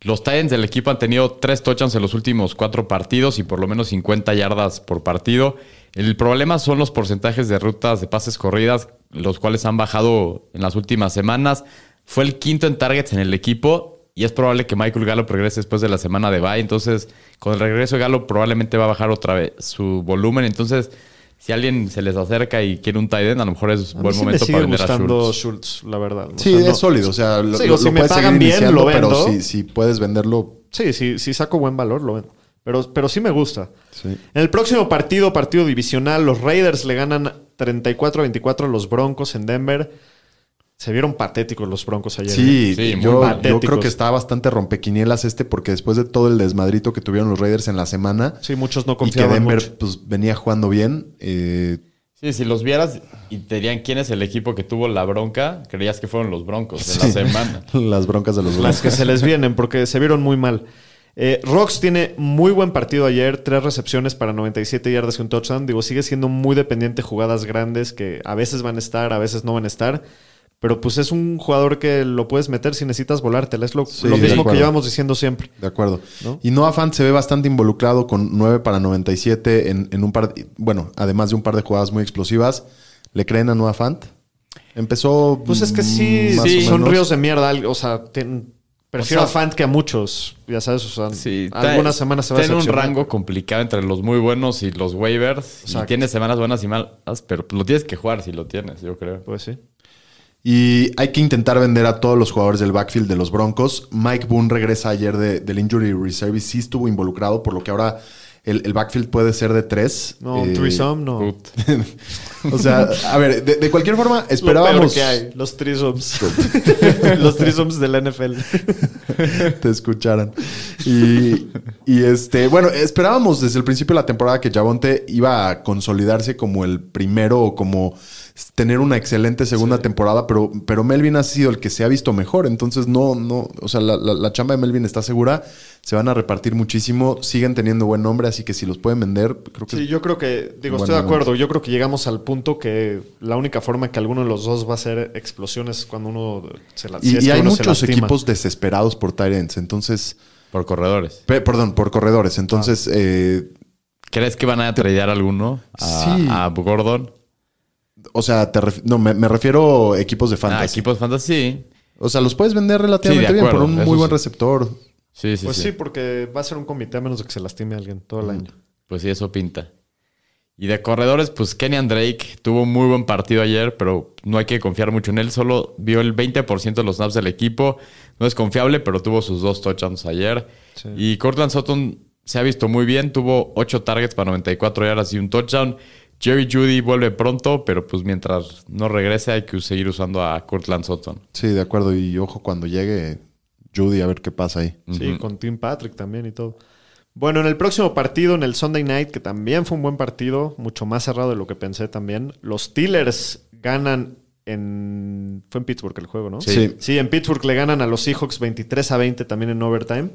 Los Titans del equipo han tenido tres touchdowns en los últimos cuatro partidos y por lo menos 50 yardas por partido. El problema son los porcentajes de rutas de pases corridas, los cuales han bajado en las últimas semanas. Fue el quinto en targets en el equipo y es probable que Michael Gallup regrese después de la semana de bye. Entonces, con el regreso de Gallup probablemente va a bajar otra vez su volumen. Entonces, si alguien se les acerca y quiere un tight end, a lo mejor es A mí buen sí me momento sigue para vender a gustando Schultz. Schultz, la verdad. O Sí, sea, no- es sólido. O sea, lo, Sí, lo- o si lo me puedes pagan seguir bien, lo pero vendo. si, si puedes venderlo, Sí, sí, sí saco buen valor, lo vendo. Pero, pero sí me gusta. sí. En el próximo partido, partido divisional, los Raiders le ganan 34-24 a los Broncos en Denver. Se vieron patéticos los Broncos ayer. Sí, Sí, muy yo, yo patéticos. creo que está bastante rompequinielas este porque después de todo el desmadrito que tuvieron los Raiders en la semana Sí, muchos no y que confiaban Denver mucho. pues, venía jugando bien, eh, Sí, si los vieras y te dirían quién es el equipo que tuvo la bronca, creías que fueron los Broncos en la Sí. semana. las broncas de los Las Broncos. que se les vienen porque se vieron muy mal. Eh, Rox tiene muy buen partido ayer, tres recepciones para 97 yardas y un touchdown. Digo, sigue siendo muy dependiente de jugadas grandes que a veces van a estar, a veces no van a estar. Pero pues es un jugador que lo puedes meter si necesitas volártela. Es lo, Sí, lo de mismo que llevamos diciendo siempre. De acuerdo. ¿No? Y Noah Fant se ve bastante involucrado con 9 para 97 en, en un par, bueno, además de un par de jugadas muy explosivas. ¿Le creen a Noah Fant? Empezó. Pues es que sí, mm, más sí, o son ríos de mierda. O sea, ten- prefiero O sea, a Fant que a muchos. Ya sabes, o sea, Sí, algunas semanas se va a Tiene un rango complicado entre los muy buenos y los waivers. Exacto. Y tiene semanas buenas y malas, pero lo tienes que jugar si lo tienes, yo creo. Pues sí. Y hay que intentar vender a todos los jugadores del backfield de los Broncos. Mike Boone regresa ayer de- del Injury Reserve y sí estuvo involucrado, por lo que ahora el, el backfield puede ser de tres. No, un Eh, threesome, no. O sea, a ver, de, de cualquier forma, Lo peor esperábamos. que hay, los threesomes. los threesomes de la NFL. te escucharan. Y, y, este, bueno, esperábamos desde el principio de la temporada que Javonte iba a consolidarse como el primero o como tener una excelente segunda temporada, pero, pero Melvin ha sido el que se ha visto mejor. Entonces, no, no, o sea, la, la- la chamba de Melvin está segura. Se van a repartir muchísimo, siguen teniendo buen nombre, así que si los pueden vender, creo que Sí, yo creo que, digo, estoy de momento. acuerdo. Yo creo que llegamos al punto que la única forma que alguno de los dos va a ser explosiones es cuando uno se la Y, si es y que hay uno se muchos equipos desesperados por Tyrants, entonces, Por corredores. pe- perdón, por corredores. Entonces, eh, ¿Crees que van a tradear alguno a, Sí. a Gordon? O sea, te ref- no, me, me refiero a equipos de Ah, fantasy. equipos fantasy. O sea, los puedes vender relativamente Sí, bien por un muy buen sí. receptor. Sí, sí, Pues sí. sí, porque va a ser un comité a menos de que se lastime a alguien todo el año. Pues sí, eso pinta. Y de corredores, pues Kenyan Drake tuvo un muy buen partido ayer, pero no hay que confiar mucho en él. Solo vio el 20% de los snaps del equipo. No es confiable, pero tuvo sus dos touchdowns ayer. Sí. Y Cortland Sutton se ha visto muy bien. Tuvo 8 targets para 94 yardas y un touchdown. Jerry Judy vuelve pronto, pero pues mientras no regrese hay que seguir usando a Cortland Sutton. Sí, de acuerdo. Y ojo cuando llegue Judy a ver qué pasa ahí. Sí, con Tim Patrick también y todo. Bueno, en el próximo partido, en el Sunday Night, que también fue un buen partido, mucho más cerrado de lo que pensé también, los Steelers ganan en... Fue en Pittsburgh el juego, ¿no? Sí. Sí, en Pittsburgh le ganan a los Seahawks 23 a 20 también en overtime.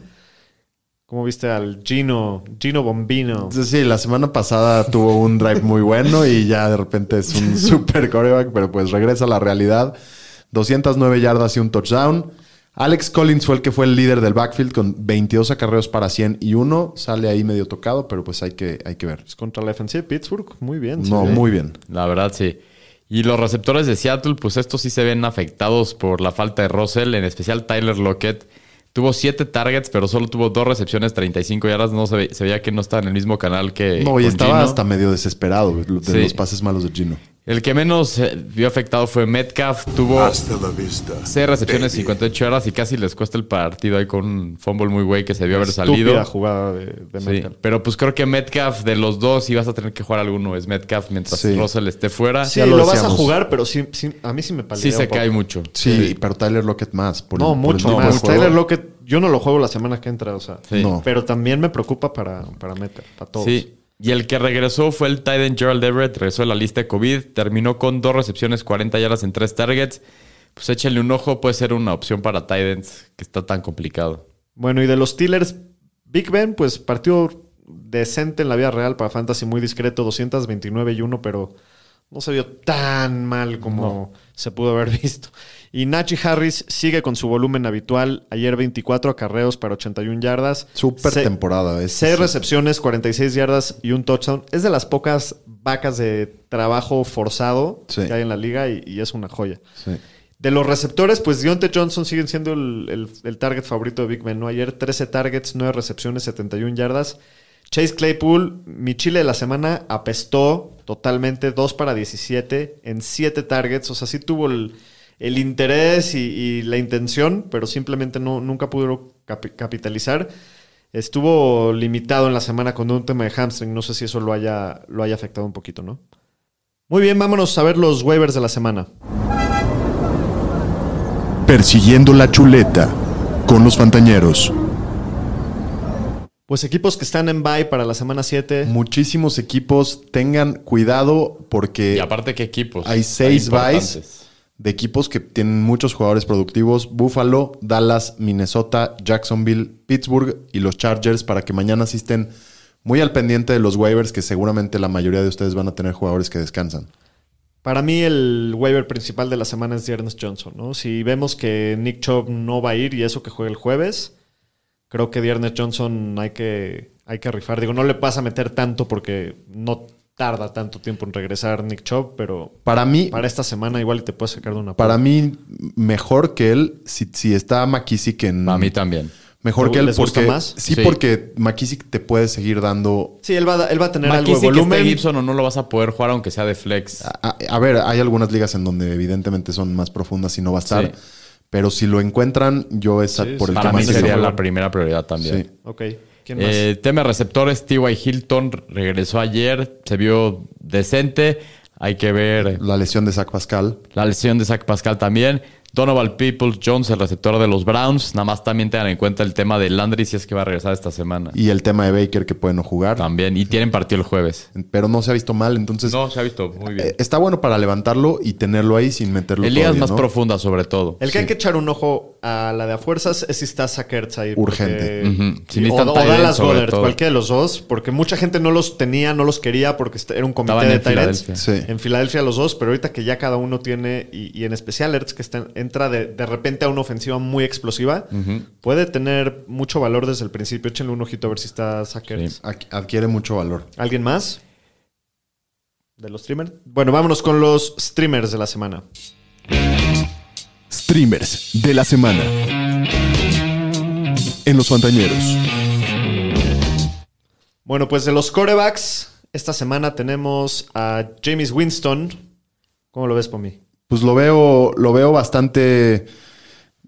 ¿Cómo viste al Gino, Gino Bombino? Sí, la semana pasada tuvo un drive muy bueno y ya de repente es un super coreback, pero pues regresa a la realidad. 209 yardas y un touchdown. Alex Collins fue el que fue el líder del backfield con 22 acarreos para 100 y uno. Sale ahí medio tocado, pero pues hay que, hay que ver. Es contra la defensiva de Pittsburgh. Muy bien. No, muy bien. La verdad, sí. Y los receptores de Seattle, pues estos sí se ven afectados por la falta de Russell, en especial Tyler Lockett. Tuvo siete targets, pero solo tuvo dos recepciones, 35 yardas. No se, ve- se veía que no estaba en el mismo canal que. No, y estaba Gino. hasta medio desesperado de Sí. los pases malos de Gino. El que menos eh, vio afectado fue Metcalf. Tuvo Hasta la vista. 6 recepciones, baby. 58 yardas y casi les cuesta el partido ahí con un fumble muy güey que se vio haber Estúpida salido. jugada de, de Sí, Metcalf. pero pues creo que Metcalf de los dos si vas a tener que jugar alguno es Metcalf mientras Sí. Russell esté fuera. Sí, Ya lo, lo vas a jugar, pero sí, sí, a mí sí me palidea Sí se cae mucho. Sí, pero Tyler Lockett más. por No, el- por el mucho más. Tyler Lockett, yo no lo juego la semana que entra, o sea. Sí. No. Pero también me preocupa para, para Metcalf, para todos. Sí. Y el que regresó fue el Titan Gerald Everett, regresó de la lista de COVID, terminó con dos recepciones, 40 yardas en tres targets. Pues échenle un ojo, puede ser una opción para Titans, que está tan complicado. Bueno, y de los Steelers, Big Ben, pues partido decente en la vida real para Fantasy, muy discreto, 229 y 1, pero no se vio tan mal como se pudo haber visto. Y Nachi Harris sigue con su volumen habitual. Ayer 24 acarreos para 81 yardas. Súper Se- temporada. Es, 6 recepciones, 46 yardas y un touchdown. Es de las pocas vacas de trabajo forzado Sí. que hay en la liga y, y es una joya. Sí. De los receptores, pues Deontay Johnson sigue siendo el, el- el target favorito de Big Ben. ¿no? Ayer 13 targets, 9 recepciones, 71 yardas. Chase Claypool, mi chile de la semana, apestó totalmente, 2 para 17 en 7 targets. O sea, sí tuvo el, interés y, la intención, pero simplemente no, nunca pudo capi- capitalizar. Estuvo limitado en la semana con un tema de hamstring. No sé si eso lo haya, lo haya afectado un poquito, ¿no? Muy bien, vámonos a ver los waivers de la semana. Persiguiendo la chuleta con los Fantañeros. Pues equipos que están en bye para la semana 7. Muchísimos equipos tengan cuidado porque Y aparte, ¿qué equipos? hay seis importantes. de equipos que tienen muchos jugadores productivos. Buffalo, Dallas, Minnesota, Jacksonville, Pittsburgh y los Chargers para que mañana estén muy al pendiente de los waivers que seguramente la mayoría de ustedes van a tener jugadores que descansan. Para mí el waiver principal de la semana es Ernest Johnson, ¿no? Si vemos que Nick Chubb no va a ir y eso que juega el jueves, creo que Ernest Johnson hay que, hay que rifar. Digo, no le vas a meter tanto porque no tarda tanto tiempo en regresar Nick Chubb, pero Para mí, para esta semana igual y te puedes sacar de una para mí mejor que él si, si está McKissick en... A mí también. Mejor ¿Te- que él les gusta porque... más? Sí, Sí. porque McKissick te puede seguir dando... Sí, él va, a- él va a tener algo de McKissick, volumen. este Gibson o no lo vas a poder jugar aunque sea de flex. A, a ver, hay algunas ligas en donde evidentemente son más profundas y no va a estar. Sí. Pero si lo encuentran, yo es Sí, por el. Para que mí más sería la primera prioridad también. Sí. Ok, ¿quién más? Eh, tema receptores, T.Y. Hilton regresó ayer, se vio decente. Hay que ver La lesión de Zach Pascal. la lesión de Zach Pascal también. Donovan Peoples Jones, el receptor de los Browns. Nada más también tengan en cuenta el tema de Landry si es que va a regresar esta semana. Y el tema de Baker que puede no jugar. También. Y tienen partido el jueves. Pero no se ha visto mal. Entonces, No, se ha visto muy bien. eh, está bueno para levantarlo y tenerlo ahí sin meterlo En ligas más ¿no? profundas, sobre todo. El que hay que echar un ojo a la de a fuerzas es si está Sackers ahí. Urgente. porque- Ujú. Si o, o Dallas Goddard, cualquiera de los dos, porque mucha gente no los tenía, no los quería porque era un comité Estaban de. Sí. En Filadelfia los dos, pero ahorita que ya cada uno tiene, y, y en especial Ertz que está- entra de, de repente a una ofensiva muy explosiva, puede tener mucho valor desde el principio. Échenle un ojito a ver si está Sackers. Sí. Adquiere mucho valor. ¿Alguien más? ¿De los streamers? Bueno, vámonos con los streamers de la semana. Streamers de la semana. En los Fantañeros. Bueno, pues de los corebacks, esta semana tenemos a James Winston. ¿Cómo lo ves por mí? Pues lo veo, lo veo bastante.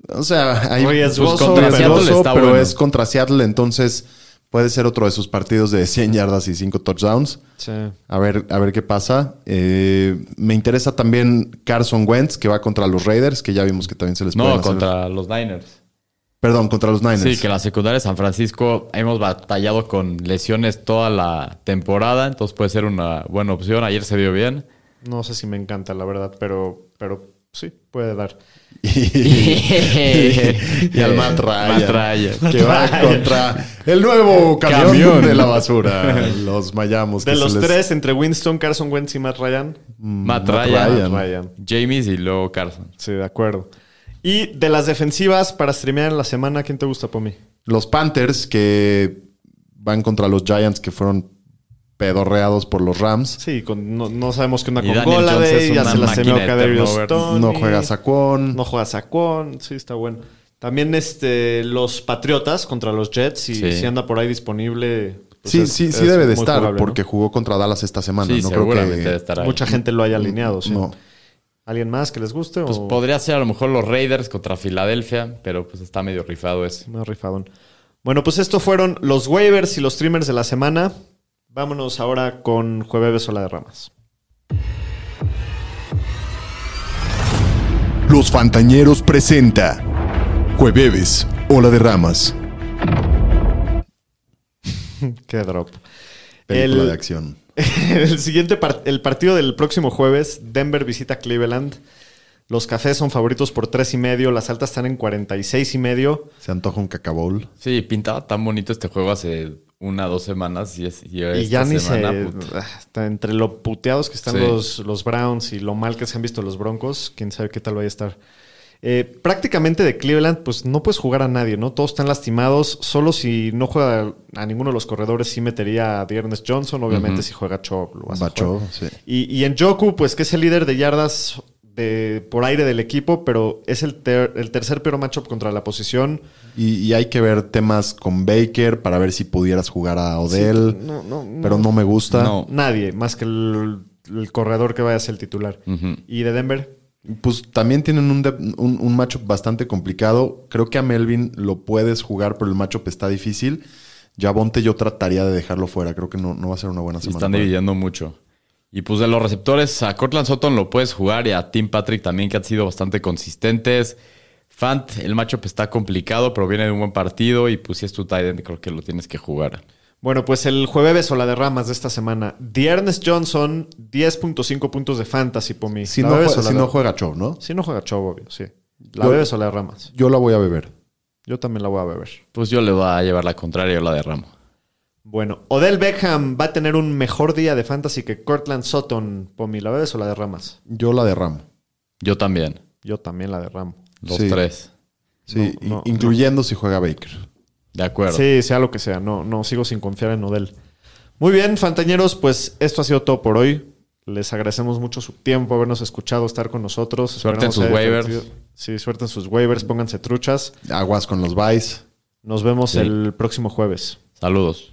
O sea, hay Riesgoso, pues, contra riesgoso, Seattle está pero bueno. es contra Seattle, entonces puede ser otro de sus partidos de 100 yardas y 5 touchdowns. Sí. A ver, a ver qué pasa. Eh, me interesa también Carson Wentz, que va contra los Raiders, que ya vimos que también se les puede No, hacer- contra los Niners. Perdón, contra los Niners. Sí, que la secundaria de San Francisco hemos batallado con lesiones toda la temporada, entonces puede ser una buena opción. Ayer se vio bien. No sé si me encanta, la verdad, pero, pero sí, puede dar. y, y al Matt Ryan, Matt Ryan. Que va contra el nuevo camión, Camión. de la basura. Los Mayamos. De los les- tres, entre Winston, Carson Wentz y Matt Ryan. Matt, Matt Ryan, Ryan. Ryan. James y luego Carson. Sí, de acuerdo. Y de las defensivas para streamear en la semana, ¿quién te gusta, Pomi? Los Panthers que van contra los Giants que fueron pedorreados por los Rams. Sí, con- no, no sabemos qué onda Y con Golladay, ya se la máquina semeó de Kadarius turnover. Toney. No juega Saquon. No juega Saquon, sí, está bueno. También este, los Patriotas contra los Jets, si, Sí. si anda por ahí disponible, pues sí, es- sí, sí es debe de estar, jugable, ¿no? porque jugó contra Dallas esta semana. Sí, no creo que. Mucha gente lo haya alineado, sí. No. ¿Alguien más que les guste? Pues o podría ser a lo mejor los Raiders contra Filadelfia, pero pues está medio rifado ese. más rifadón? Bueno, pues estos fueron los waivers y los streamers de la semana. Vámonos ahora con Jueves o la de Ramas. Los Fantañeros presenta Jueves, Ola de Ramas. Qué drop. Película El- de acción. el siguiente par- el partido del próximo jueves, Denver visita Cleveland. Los cafés son favoritos por tres y medio, las altas están en 46 y medio. Se antoja un cacabowl. Sí, pintaba tan bonito este juego hace una dos semanas y, es, y, Y ya ni se. entre lo puteados que están Sí. los, los Browns y lo mal que se han visto los Broncos, quién sabe qué tal vaya a estar. Eh, prácticamente de Cleveland, pues no puedes jugar a nadie, ¿no? Todos están lastimados. Solo si no juega a ninguno de los corredores, sí metería a Dearness Johnson. Obviamente, si juega Chop, lo vas a jugar. sí. Y, y en Joku, pues que es el líder de yardas de, por aire del equipo, pero es el, ter- el tercer peor matchup contra la posición. Y, y hay que ver temas con Baker para ver si pudieras jugar a Odell. Sí, no, no, no. Pero no me gusta. No. Nadie, más que el, el corredor que vaya a ser el titular. ¿Y de Denver? Pues también tienen un, de- un, un matchup bastante complicado. Creo que a Melvin lo puedes jugar, pero el matchup está difícil. Javonte yo trataría de dejarlo fuera. Creo que no, no va a ser una buena semana. están dividiendo mucho. Y pues de los receptores, a Cortland Sutton lo puedes jugar y a Tim Patrick también, que han sido bastante consistentes. Fant, el matchup está complicado, pero viene de un buen partido y pues si es tu tight end, creo que lo tienes que jugar. Bueno, pues el jueves o la de ramas de esta semana. Dearness Johnson, 10.5 puntos de fantasy por mí. Si, ¿La no, bebes jue- o la si de- no juega Chov, ¿no? Si no juega Chavo, obvio, sí. ¿La Yo- bebes o la de ramas? Yo la voy a beber. Yo también la voy a beber. Pues yo le voy a llevar la contraria, yo la derramo. Bueno, Odell Beckham va a tener un mejor día de fantasy que Cortland Sutton. Pomi, ¿la bebes o la derramas? Yo la derramo. Yo también. Yo también la derramo. Los Sí. tres. Sí, No, no, i- incluyendo si juega Baker. De acuerdo. Sí, sea lo que sea. No, no sigo sin confiar en Odell. Muy bien, Fantañeros, pues esto ha sido todo por hoy. Les agradecemos mucho su tiempo, habernos escuchado, estar con nosotros. Suerte en Esperamos sus waivers. divertido. Sí, suerte en sus waivers, pónganse truchas. Aguas con los buys. Nos vemos Sí. el próximo jueves. Saludos.